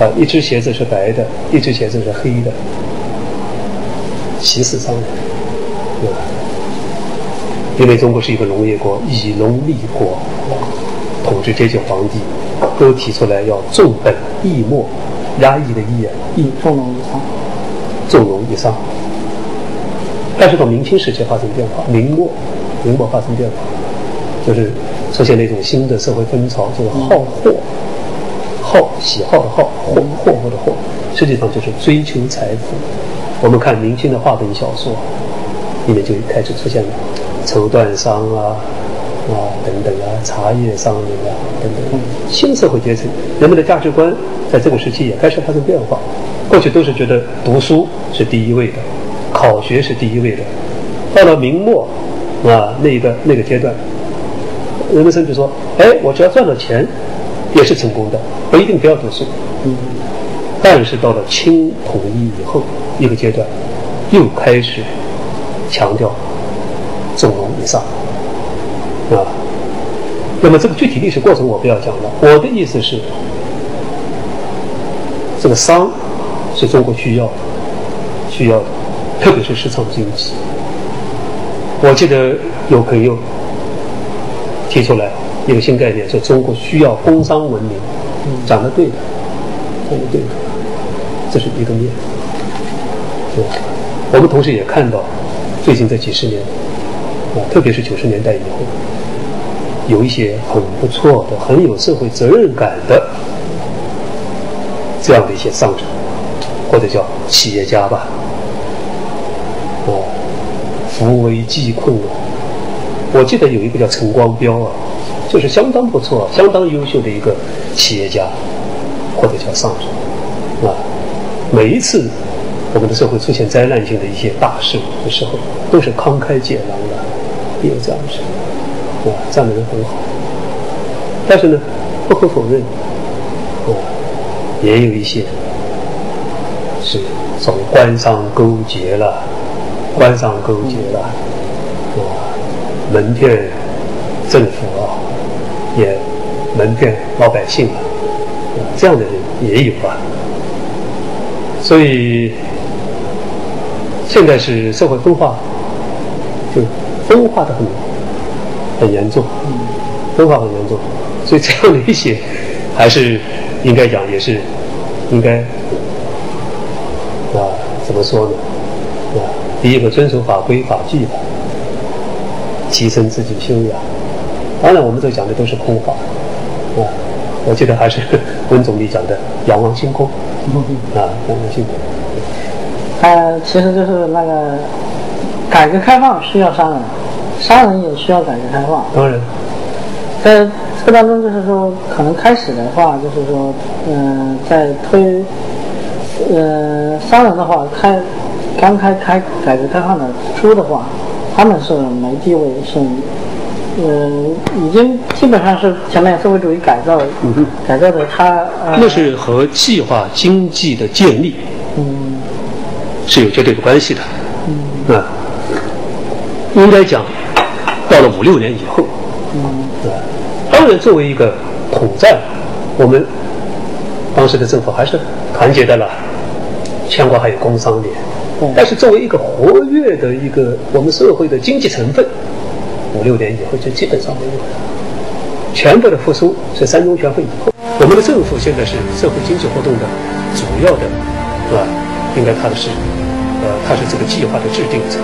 啊，一只鞋子是白的，一只鞋子是黑的，歧视商人，因为中国是一个农业国，以农立国，统治阶级皇帝都提出来要重本抑末，压抑的抑啊，以重农抑商，重农抑商。但是到明清时期发生变化，明末，明末发生变化，就是出现了一种新的社会风潮，就是好货，好喜好的好，货货物的货，实际上就是追求财富。我们看明清的话本小说，里面就开始出现了绸缎商啊。啊，等等啊，茶叶商人啊，等等，新社会阶层，人们的价值观在这个时期也开始发生变化。过去都是觉得读书是第一位的，考学是第一位的。到了明末啊那一个那个阶段，人们甚至说，哎，我只要赚了钱，也是成功的，不一定非要读书。嗯。但是到了清统一以后一个阶段，又开始强调重农抑商。啊，那么这个具体历史过程我不要讲了。我的意思是，这个商是中国需要的，需要的，特别是市场经济。我记得有朋友提出来一个新概念，说中国需要工商文明。讲的对的，讲的对的，这是一个面。对，我们同时也看到，最近这几十年，特别是九十年代以后。有一些很不错的、很有社会责任感的这样的一些商人，或者叫企业家吧，哦，扶危济困啊！我记得有一个叫陈光标啊，就是相当不错、相当优秀的一个企业家，或者叫商人啊。每一次我们的社会出现灾难性的一些大事的时候，都是慷慨解囊的，也有这样的事。啊，这样的人很好，但是呢，不可否认，啊，也有一些是从官商勾结了，官商勾结了，啊，蒙骗政府啊，也门骗老百姓啊，这样的人也有啊。所以现在是社会分化，就分化的很。很严重，分化很严重，所以这样的一些，还是应该讲也是应该啊怎么说呢？啊，第一个遵守法规法纪的，提升自己修养。当然，我们这讲的都是空话啊。我记得还是温总理讲的“仰望星空”啊，仰望星空。他其实就是那个改革开放需要商人，商人也需要改革开放。当然，在这个当中，就是说，可能开始的话，就是说，嗯、在推，呃，商人的话，开刚开开改革开放的初的话，他们是没地位，是，呃，已经基本上是前面社会主义改造，改造的他，呃、那是和计划经济的建立嗯是有绝对的关系的。嗯啊，应该讲，到了五六年以后，嗯啊，当然作为一个统战，我们当时的政府还是团结的了，全国还有工商联。但是作为一个活跃的一个我们社会的经济成分，五六年以后就基本上没有了。全部的复苏是三中全会以后，我们的政府现在是社会经济活动的主要的，是吧？应该它的是，呃，它是这个计划的制定者，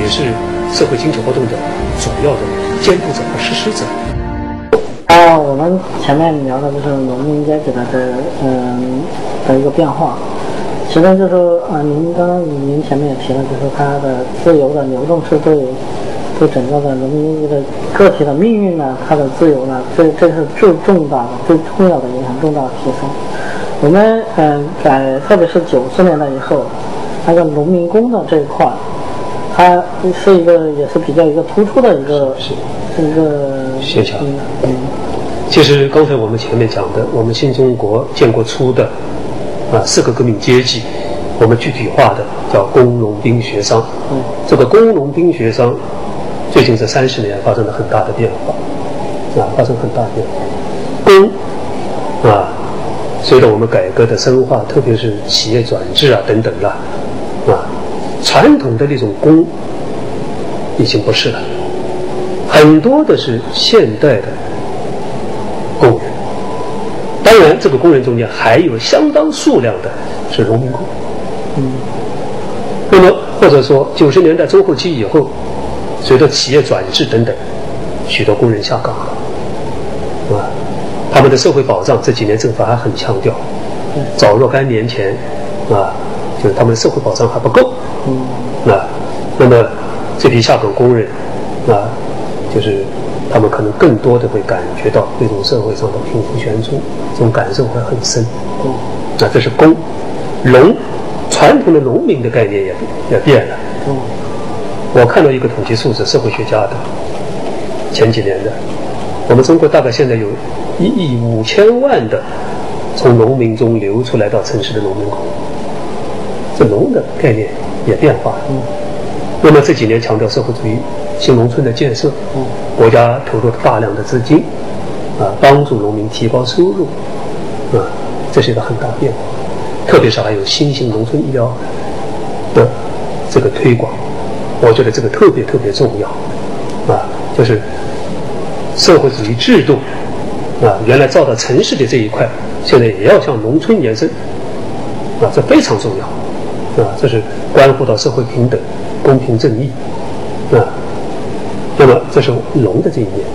也是社会经济活动的主要的监督者和实施者。啊，我们前面聊的就是农民阶级的这嗯的一个变化，其中就是说，呃，您刚刚您前面也提了，就是它的自由的流动是对对整个的农民阶级的个体的命运呢，它的自由呢，这这是最重大的、最重要的影响，重大的提升。我们嗯，在特别是九十年代以后，那个农民工的这一块，它是一个也是比较一个突出的一个是一个现象嗯嗯其实刚才我们前面讲的，我们新中国建国初的啊四个革命阶级，我们具体化的叫工农兵学商。嗯这个工农兵学商，最近这三十年发生了很大的变化，啊，发生很大的变化。工啊，随着我们改革的深化，特别是企业转制啊等等啦，啊，传统的那种工已经不是了，很多的是现代的工人。当然，这个工人中间还有相当数量的是农民工。嗯那么或者说九十年代中后期以后，随着企业转制等等，许多工人下岗了，啊，他们的社会保障这几年政府还很强调，早若干年前，啊，就是他们的社会保障还不够，嗯。啊，那么这批下岗工人，啊，就是他们可能更多的会感觉到这种社会上的贫富悬殊，这种感受会很深。嗯。啊，这是工，农，传统的农民的概念也也变了。嗯。我看到一个统计数字，社会学家的，前几年的，我们中国大概现在有一亿五千万的从农民中流出来到城市的农民工，这农的概念也变化了。那么这几年强调社会主义新农村的建设，国家投入了大量的资金，啊，帮助农民提高收入，啊，这是一个很大变化。特别是还有新型农村医疗的这个推广，我觉得这个特别特别重要，啊，就是社会主义制度啊，原来造到城市的这一块，现在也要向农村延伸，啊，这非常重要，啊，这是关乎到社会平等、公平正义，啊，那么这是龙的这一面，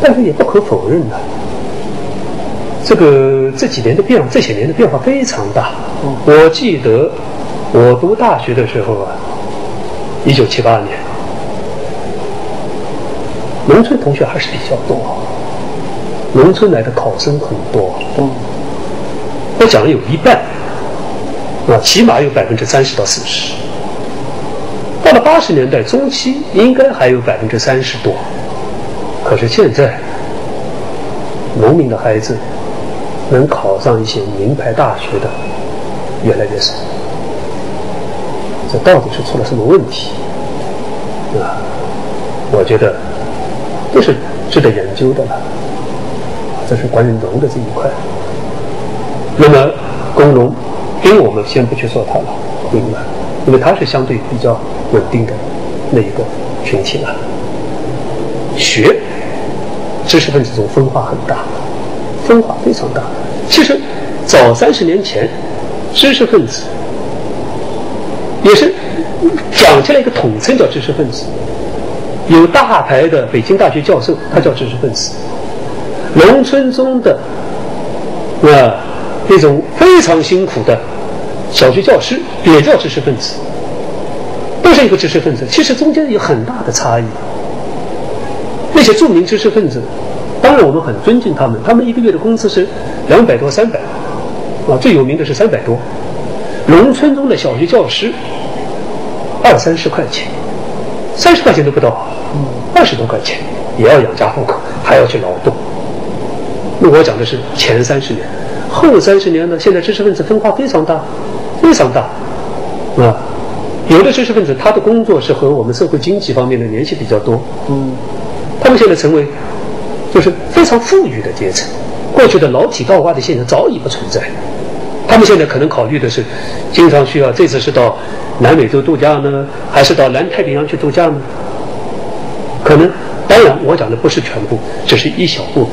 但是也不可否认的。这个这几年的变化，这些年的变化非常大。我记得我读大学的时候啊，一九七八年，农村同学还是比较多，农村来的考生很多。嗯我讲了有一半，啊，起码有百分之三十到四十。到了八十年代中期，应该还有百分之三十多。可是现在，农民的孩子能考上一些名牌大学的越来越少，这到底是出了什么问题？啊，我觉得这是值得研究的了。这是关于农的这一块。那么工农兵我们先不去说它了，明白，因为它是相对比较稳定的那一个群体了。学知识分子中分化很大，分化非常大。其实早三十年前，知识分子也是讲起来一个统称叫知识分子，有大牌的北京大学教授，他叫知识分子；农村中的那那种非常辛苦的小学教师也叫知识分子，都是一个知识分子。其实中间有很大的差异。那些著名知识分子，当然我们很尊敬他们，他们一个月的工资是两百多、三百，啊，最有名的是三百多。农村中的小学教师，二三十块钱，三十块钱都不到，二十多块钱也要养家糊口，还要去劳动。那我讲的是前三十年，后三十年呢？现在知识分子分化非常大，非常大，啊，有的知识分子他的工作是和我们社会经济方面的联系比较多，嗯。他们现在成为就是非常富裕的阶层，过去的老体倒挂的现象早已不存在。他们现在可能考虑的是，经常需要这次是到南美洲度假呢，还是到南太平洋去度假呢？可能，当然我讲的不是全部，只是一小部分。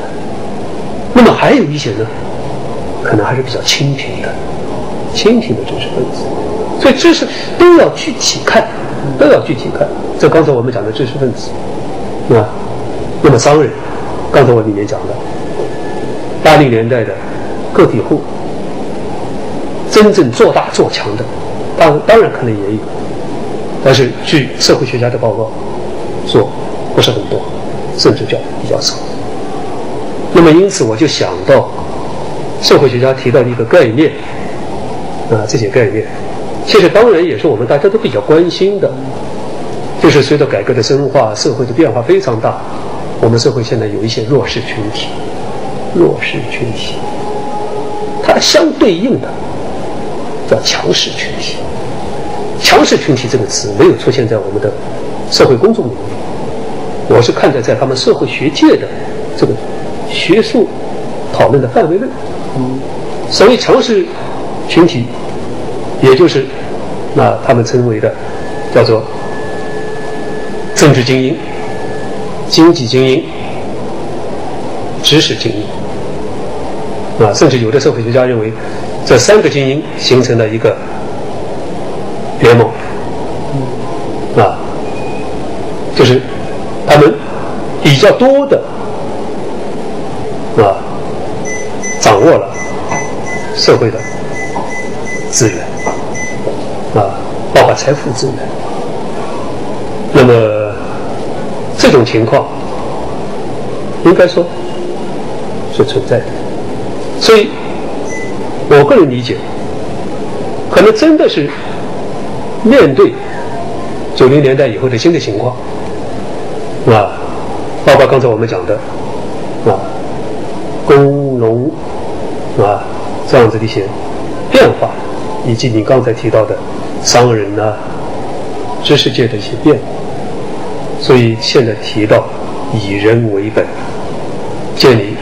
那么还有一些呢，可能还是比较清贫的，清醒的知识分子。所以知识都要具体看，都要具体看。这刚才我们讲的知识分子，啊。那么商人，刚才我里面讲的，八零年代的个体户，真正做大做强的，当当然可能也有，但是据社会学家的报告说，不是很多，甚至叫比较少。那么因此我就想到，社会学家提到的一个概念，啊，这些概念，其实当然也是我们大家都比较关心的，就是随着改革的深化，社会的变化非常大。我们社会现在有一些弱势群体，弱势群体，它相对应的叫强势群体。强势群体这个词没有出现在我们的社会公众领域，我是看在在他们社会学界的这个学术讨论的范围内。嗯，所谓强势群体，也就是那他们称为的叫做政治精英。经济精英、知识精英啊，甚至有的社会学家认为，这三个精英形成了一个联盟啊，就是他们比较多的啊，掌握了社会的资源，财富资源，那么。这种情况，应该说是存在的，所以我个人理解，可能真的是面对九零年代以后的新的情况，啊，包括刚才我们讲的啊，工农啊这样子的一些变化，以及你刚才提到的商人呐、知识界的一些变化。所以现在提到以人为本，建立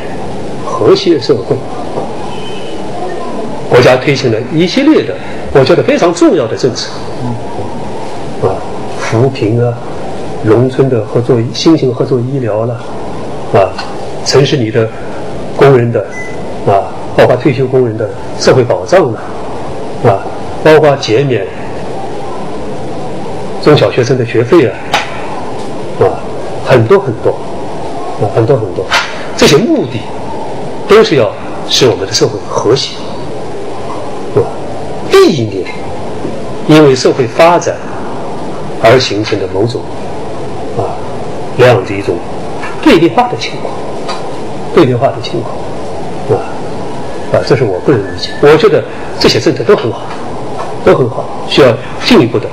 和谐社会，国家推行了一系列的我觉得非常重要的政策，啊，扶贫啊，农村的合作新型合作医疗了，啊，城市里的工人的啊，包括退休工人的社会保障了，啊，包括减免中小学生的学费啊。啊很多很多，啊，很多很多，这些目的都是要使我们的社会和谐，啊？避免因为社会发展而形成的某种啊那样的一种对立化的情况，对立化的情况，啊啊，这是我个人理解。我觉得这些政策都很好，都很好，需要进一步的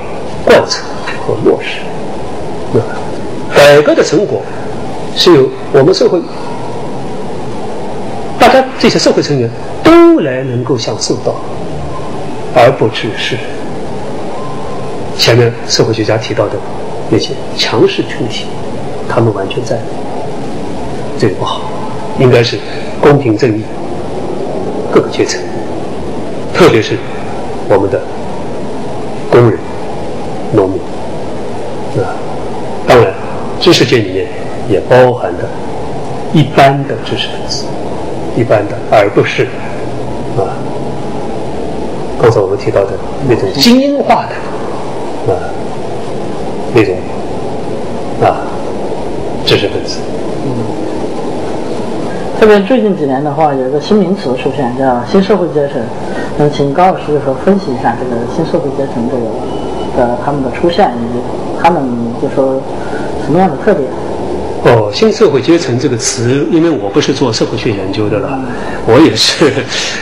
贯彻和落实，啊。改革的成果是由我们社会大家这些社会成员都来能够享受到，而不只是前面社会学家提到的那些强势群体，他们完全在，这个不好，应该是公平正义，各个阶层，特别是我们的工人、农民，啊，当然。知识界里面也包含着一般的知识分子，一般的，而不是啊刚才我们提到的那种精英化的啊那种啊知识分子。嗯特别最近几年的话，有一个新名词出现，叫新社会阶层。那请高老师就说分析一下这个新社会阶层这个的他们的出现，以及他们就说什么样的特点。哦，新社会阶层这个词，因为我不是做社会学研究的了，我也是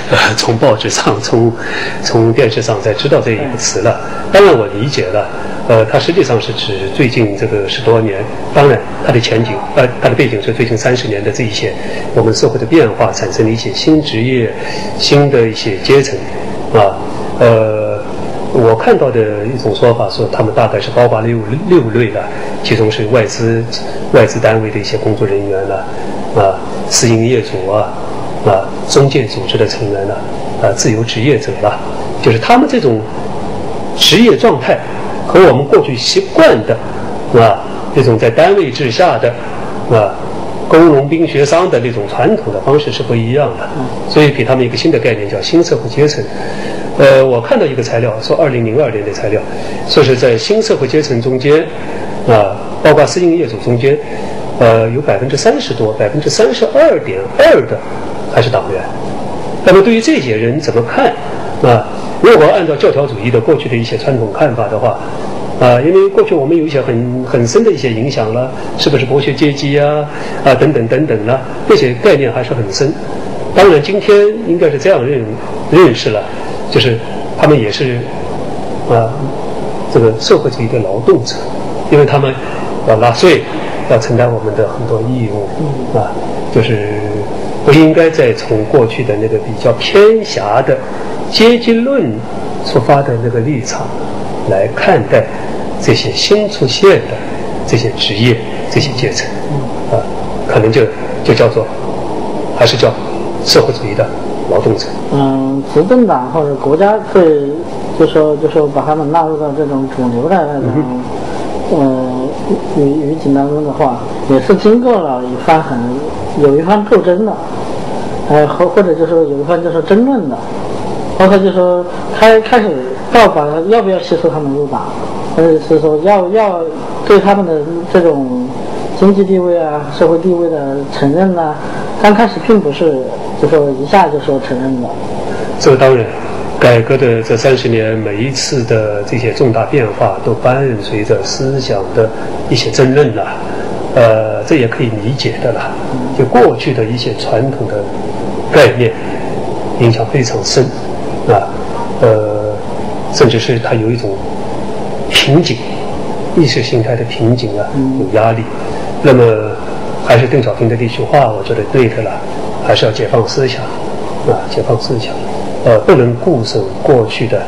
呃从报纸上、从从电视上才知道这一个词了。当然我理解了，呃，它实际上是指最近这个十多年，当然它的前景，呃，它的背景是最近三十年的这一些我们社会的变化产生的一些新职业、新的一些阶层，啊，呃。我看到的一种说法说，他们大概是包括六六类的，其中是外资外资单位的一些工作人员了，啊，私营业主啊，啊，中介组织的成员了，啊，自由职业者了，就是他们这种职业状态和我们过去习惯的，啊，那种在单位之下的，啊，工农兵学商的那种传统的方式是不一样的，所以给他们一个新的概念叫新社会阶层。呃，我看到一个材料，说二零零二年的材料，说是在新社会阶层中间，啊，包括私营业主中间，呃，有百分之三十多，百分之三十二点二的还是党员。那么对于这些人怎么看？啊，如果按照教条主义的过去的一些传统看法的话，啊，因为过去我们有一些很很深的一些影响了，是不是剥削阶级啊？啊，等等等等了，这些概念还是很深。当然，今天应该是这样认认识了。就是他们也是啊，这个社会主义的劳动者，因为他们要纳税，要承担我们的很多义务啊，就是不应该再从过去的那个比较偏狭的阶级论出发的那个立场来看待这些新出现的这些职业、这些阶层啊，可能就就叫做还是叫社会主义的。劳动者，嗯，执政党或者国家会就说就说把他们纳入到这种主流的那种，嗯，语语境当中的话，也是经过了一番很有一番斗争的，呃，或或者就是有一番就是争论的，包括就说开开始到把要不要吸收他们入党，或者是说要要对他们的这种经济地位啊、社会地位的承认呐，刚开始并不是。就说一下就说承认了，这当然，改革的这三十年，每一次的这些重大变化都伴随着思想的一些争论了，呃，这也可以理解的了。就过去的一些传统的概念，影响非常深，啊，呃，甚至是它有一种瓶颈，意识形态的瓶颈啊，有压力。那么，还是邓小平的那句话，我觉得对的了。还是要解放思想，啊，解放思想，呃，不能固守过去的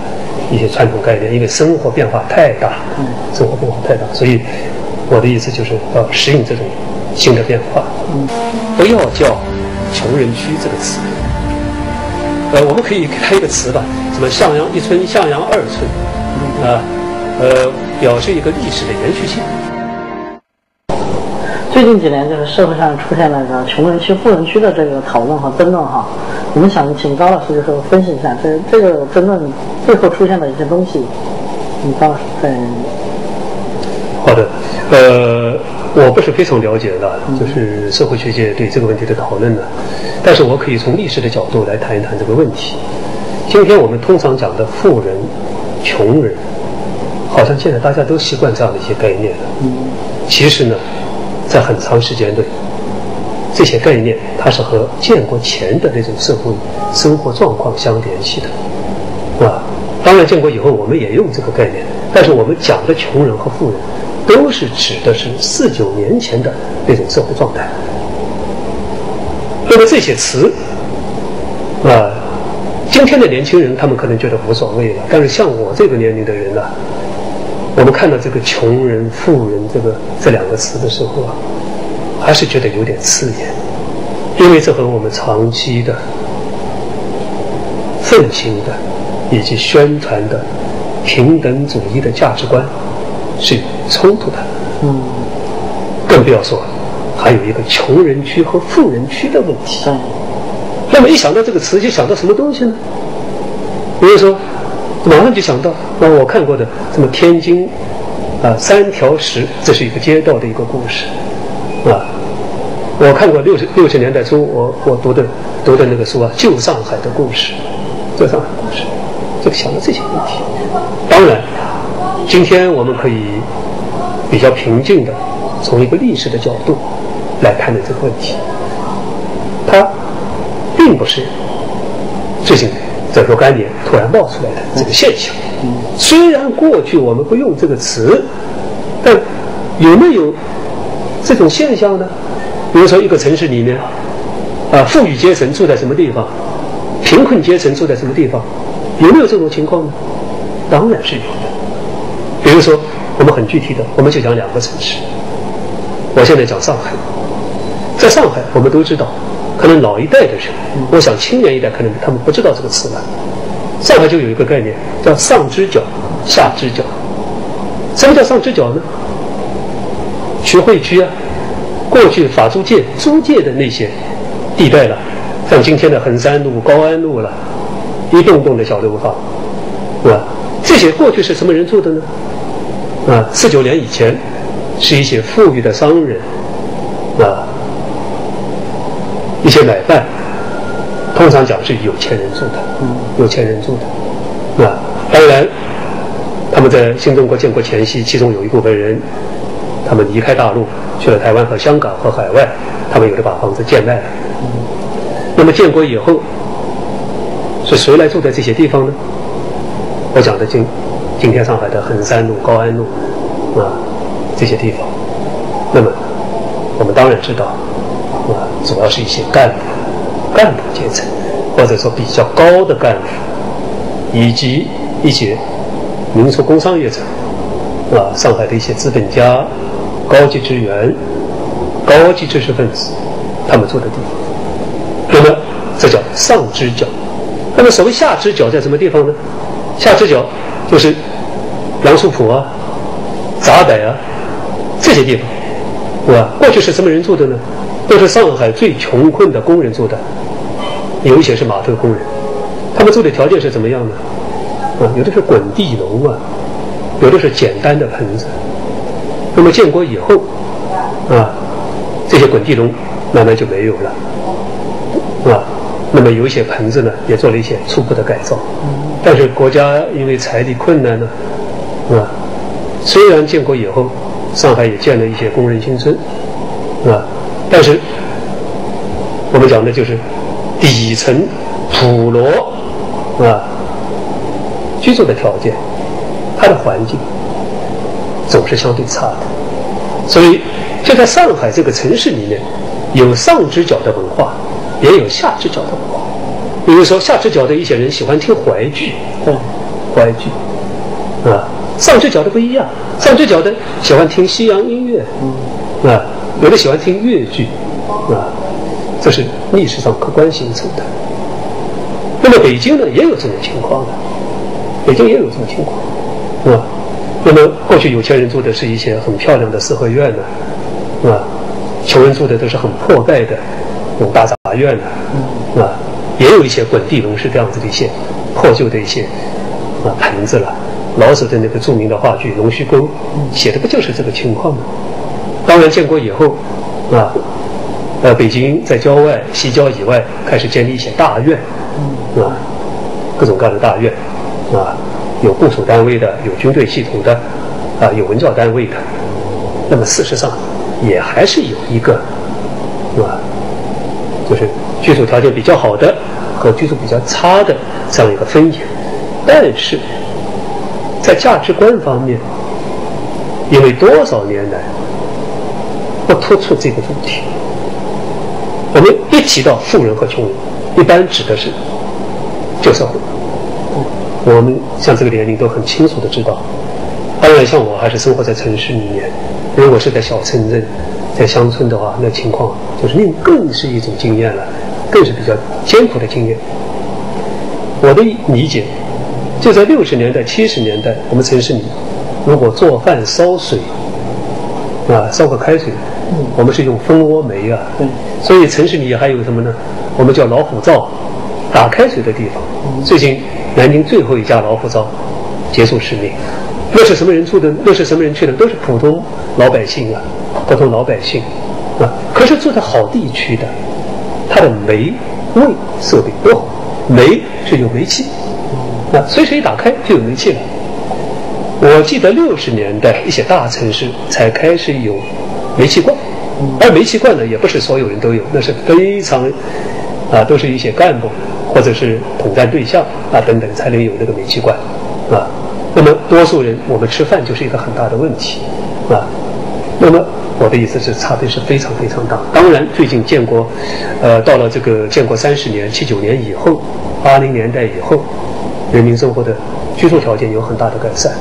一些传统概念，因为生活变化太大，生活变化太大，所以我的意思就是要适应这种新的变化，不要叫“穷人区”这个词，呃，我们可以给它一个词吧，什么“向阳一村”“向阳二村”，啊，呃，表示一个历史的延续性。最近几年，就是社会上出现了个穷人区、富人区的这个讨论和争论哈。我们想请高老师就是分析一下这这个争论背后出现的一些东西。你高老师在。好的，呃，我不是非常了解的，就是社会学界对这个问题的讨论呢。但是我可以从历史的角度来谈一谈这个问题。今天我们通常讲的富人、穷人，好像现在大家都习惯这样的一些概念了。嗯。其实呢。在很长时间内，这些概念它是和建国前的那种社会生活状况相联系的，啊，当然建国以后我们也用这个概念，但是我们讲的穷人和富人，都是指的是四九年前的那种社会状态。那么这些词，啊，今天的年轻人他们可能觉得无所谓了，但是像我这个年龄的人呢？我们看到这个“穷人”“富人”这个这两个词的时候啊，还是觉得有点刺眼，因为这和我们长期的奉行的以及宣传的平等主义的价值观是冲突的。嗯，更不要说还有一个穷人区和富人区的问题。那么一想到这个词，就想到什么东西呢？比如说马上就想到，那我看过的什么天津啊三条石，这是一个街道的一个故事啊。我看过六十六十年代初，我我读的读的那个书啊，《旧上海的故事》，旧上海故事，就想到这些问题。当然，今天我们可以比较平静的从一个历史的角度来看待这个问题。它并不是最近这若干年突然冒出来的这个现象。虽然过去我们不用这个词，但有没有这种现象呢？比如说，一个城市里面，啊，富裕阶层住在什么地方，贫困阶层住在什么地方，有没有这种情况呢？当然是有的。比如说，我们很具体的，我们就讲两个城市。我现在讲上海，在上海，我们都知道，可能老一代的人，我想青年一代可能他们不知道这个词了。上海就有一个概念叫上支角、下支角。什么叫上支角呢？徐汇区啊。过去法租界租界的那些地带了，像今天的衡山路、高安路了，一栋栋的小楼房，是吧？这些过去是什么人住的呢？啊，四九年以前，是一些富裕的商人，啊，一些买办，通常讲是有钱人住的，有钱人住的，啊，当然，他们在新中国建国前夕，其中有一部分人。他们离开大陆，去了台湾和香港和海外，他们有的把房子贱卖了。那么建国以后，是谁来住在这些地方呢？我讲的今今天上海的衡山路、高安路啊这些地方。那么我们当然知道，啊，主要是一些干部、干部阶层，或者说比较高的干部，以及一些民族工商业者，啊，上海的一些资本家。高级职员、高级知识分子，他们住的地方，那么这叫上支角。那么所谓下支角在什么地方呢？下支角就是杨树浦啊、闸北啊这些地方，是吧？过去是什么人住的呢？都是上海最穷困的工人住的，有一些是码头工人，他们住的条件是怎么样呢？啊，有的是滚地龙啊，有的是简单的棚子。那么建国以后，啊，这些滚地龙慢慢就没有了，啊，那么有一些棚子呢，也做了一些初步的改造，但是国家因为财力困难呢，啊，虽然建国以后上海也建了一些工人新村，啊，但是我们讲的就是底层普罗啊居住的条件，它的环境。总是相对差的，所以就在上海这个城市里面，有上支角的文化，也有下支角的文化。比如说下支角的一些人喜欢听淮剧，嗯，淮剧，啊，上支角的不一样，上支角的喜欢听西洋音乐，嗯，啊，有的喜欢听粤剧，啊，这是历史上客观形成的。那么北京呢，也有这种情况的，北京也有这种情况，啊。那么过去有钱人住的是一些很漂亮的四合院呢，啊？穷人住的都是很破败的，那种大杂院呢，啊？也有一些滚地龙是这样子的一些破旧的一些啊棚子了。老舍的那个著名的话剧《龙须沟》写的不就是这个情况吗？当然建国以后啊，呃，北京在郊外、西郊以外开始建立一些大院，啊，各种各样的大院，啊。有部署单位的，有军队系统的，啊，有文教单位的。那么事实上，也还是有一个，啊？就是居住条件比较好的和居住比较差的这样一个分野。但是在价值观方面，因为多少年来不突出这个主题，我们一提到富人和穷人，一般指的是旧社会。我们像这个年龄都很清楚的知道，当然像我还是生活在城市里面。如果是在小城镇、在乡村的话，那情况就是另更是一种经验了，更是比较艰苦的经验。我的理解，就在六十年代、七十年代，我们城市里如果做饭烧水啊，烧个开水，我们是用蜂窝煤啊，所以城市里还有什么呢？我们叫老虎灶打开水的地方。最近南京最后一家老虎灶结束使命，那是什么人住的？那是什么人去的？都是普通老百姓啊，普通老百姓啊。可是住在好地区的，它的煤卫设备多好，煤是有煤气，啊，随时一打开就有煤气了。我记得六十年代一些大城市才开始有煤气罐，而煤气罐呢，也不是所有人都有，那是非常啊，都是一些干部或者是统战对象啊等等才能有那个煤气罐啊。那么多数人，我们吃饭就是一个很大的问题啊。那么我的意思是，差别是非常非常大。当然，最近建国，呃，到了这个建国三十年，七九年以后，八零年代以后，人民生活的居住条件有很大的改善。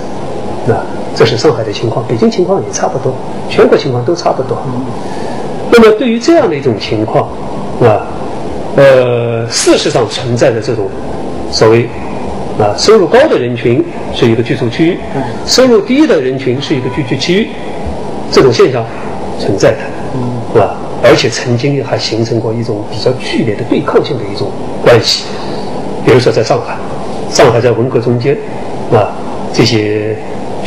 那这是上海的情况，北京情况也差不多，全国情况都差不多。那么对于这样的一种情况，啊，呃，事实上存在的这种所谓啊收入高的人群是一个居住区域，收入低的人群是一个居住区域，这种现象存在的，是吧？而且曾经还形成过一种比较剧烈的对抗性的一种关系，比如说在上海，上海在文革中间，啊，这些。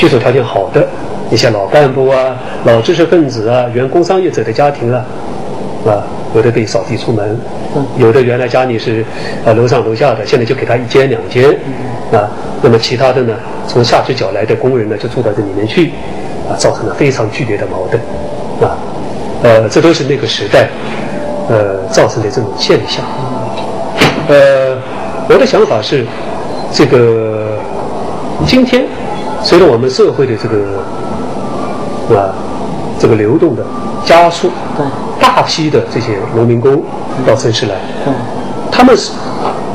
居住条件好的一些老干部啊、老知识分子啊、原工商业者的家庭啊，啊，有的被扫地出门，有的原来家里是呃楼上楼下的，现在就给他一间两间，啊，那么其他的呢，从下水角来的工人呢，就住到这里面去，啊，造成了非常剧烈的矛盾，啊，呃，这都是那个时代，呃，造成的这种现象，呃，我的想法是，这个今天。随着我们社会的这个啊，这个流动的加速，对，大批的这些农民工到城市来，对，他们是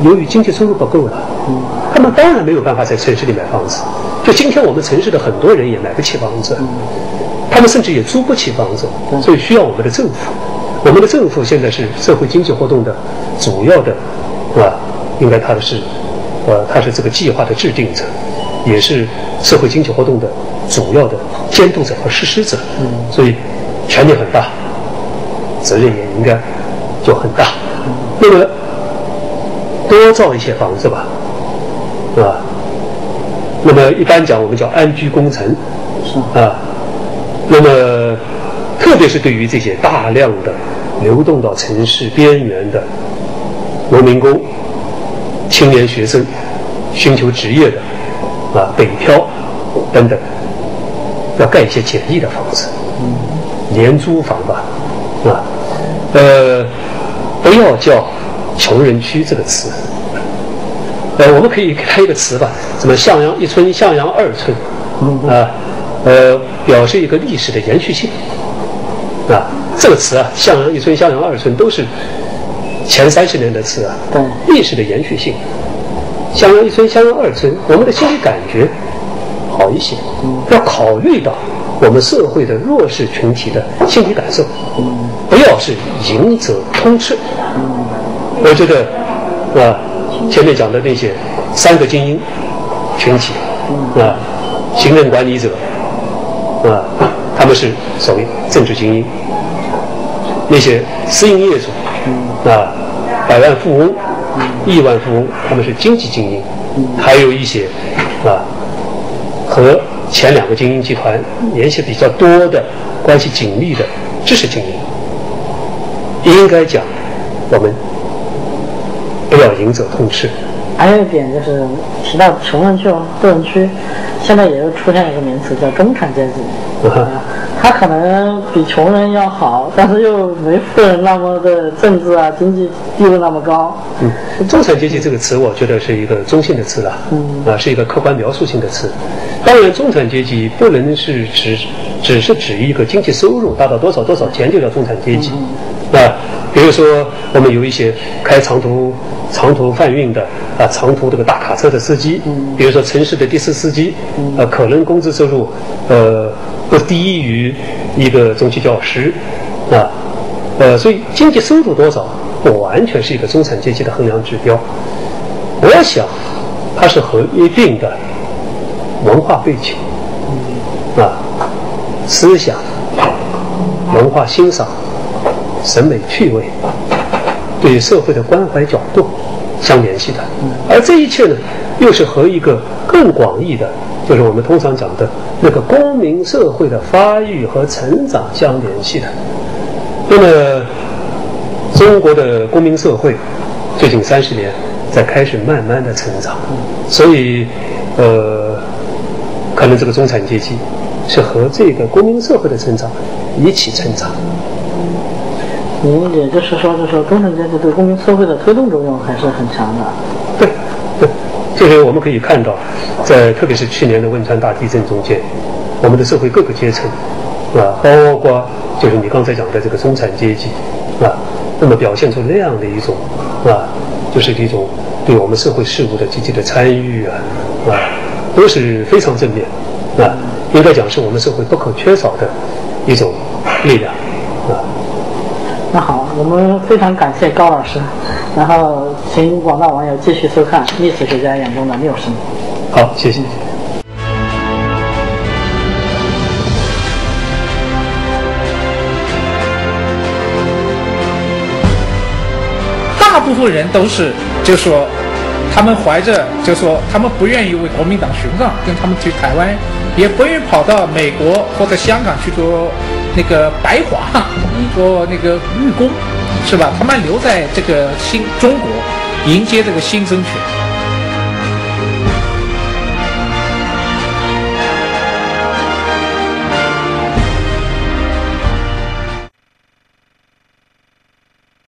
由于经济收入不够了，嗯，他们当然没有办法在城市里买房子。就今天我们城市的很多人也买不起房子，嗯，他们甚至也租不起房子，所以需要我们的政府。我们的政府现在是社会经济活动的主要的，是吧？应该它的是，呃，它是这个计划的制定者。也是社会经济活动的主要的监督者和实施者，嗯，所以权力很大，责任也应该就很大。那么多造一些房子吧，啊，那么一般讲我们叫安居工程，是啊，那么特别是对于这些大量的流动到城市边缘的农民工、青年学生、寻求职业的。啊，北漂等等，要盖一些简易的房子，廉租房吧，啊，呃，不要叫穷人区这个词，呃，我们可以给它一个词吧，什么向阳一村、向阳二村，啊，呃，表示一个历史的延续性，啊，这个词啊，向阳一村、向阳二村都是前三十年的词啊，历史的延续性。襄阳一村，襄阳二村，我们的心理感觉好一些。要考虑到我们社会的弱势群体的心理感受，不要是赢者通吃。我觉得，啊，前面讲的那些三个精英群体，啊，行政管理者，啊，他们是所谓政治精英；那些私营业主，啊，百万富翁。亿万富翁，他们是经济精英，还有一些啊和前两个精英集团联系比较多的、关系紧密的知识精英。应该讲，我们不要赢者通吃。还有一点就是提到穷人区、富人区，现在也又出现一个名词叫中产阶级。他可能比穷人要好，但是又没富人那么的政治啊、经济地位那么高。嗯，中产阶级这个词，我觉得是一个中性的词了。嗯，啊，是一个客观描述性的词。当然，中产阶级不能是指只是指一个经济收入达到多少多少钱就叫中产阶级。啊，比如说我们有一些开长途长途贩运的啊，长途这个大卡车的司机，比如说城市的的士司机，呃，可能工资收入呃。不低于一个中级教师，啊，呃，所以经济收入多少不完全是一个中产阶级的衡量指标。我想，它是和一定的文化背景、啊思想、文化欣赏、审美趣味、对社会的关怀角度相联系的，而这一切呢，又是和一个更广义的，就是我们通常讲的那个公民社会的发育和成长相联系的。那么，中国的公民社会最近三十年在开始慢慢的成长，所以，呃，可能这个中产阶级是和这个公民社会的成长一起成长。您也就是说，就是说中产阶级对公民社会的推动作用还是很强的。对，对，这个我们可以看到，在特别是去年的汶川大地震中间，我们的社会各个阶层，啊，包括就是你刚才讲的这个中产阶级，啊，那么表现出那样的一种，啊，就是一种对我们社会事务的积极的参与啊，啊，都是非常正面，啊，应该讲是我们社会不可缺少的一种力量，那好，我们非常感谢高老师，然后请广大网友继续收看《历史学家眼中的六十年》。好，谢谢。大部分人都是，就说他们怀着，就说他们不愿意为国民党寻账，跟他们去台湾，也不愿意跑到美国或者香港去做那个白华，说那个寓公，是吧？他们留在这个新中国，迎接这个新生权。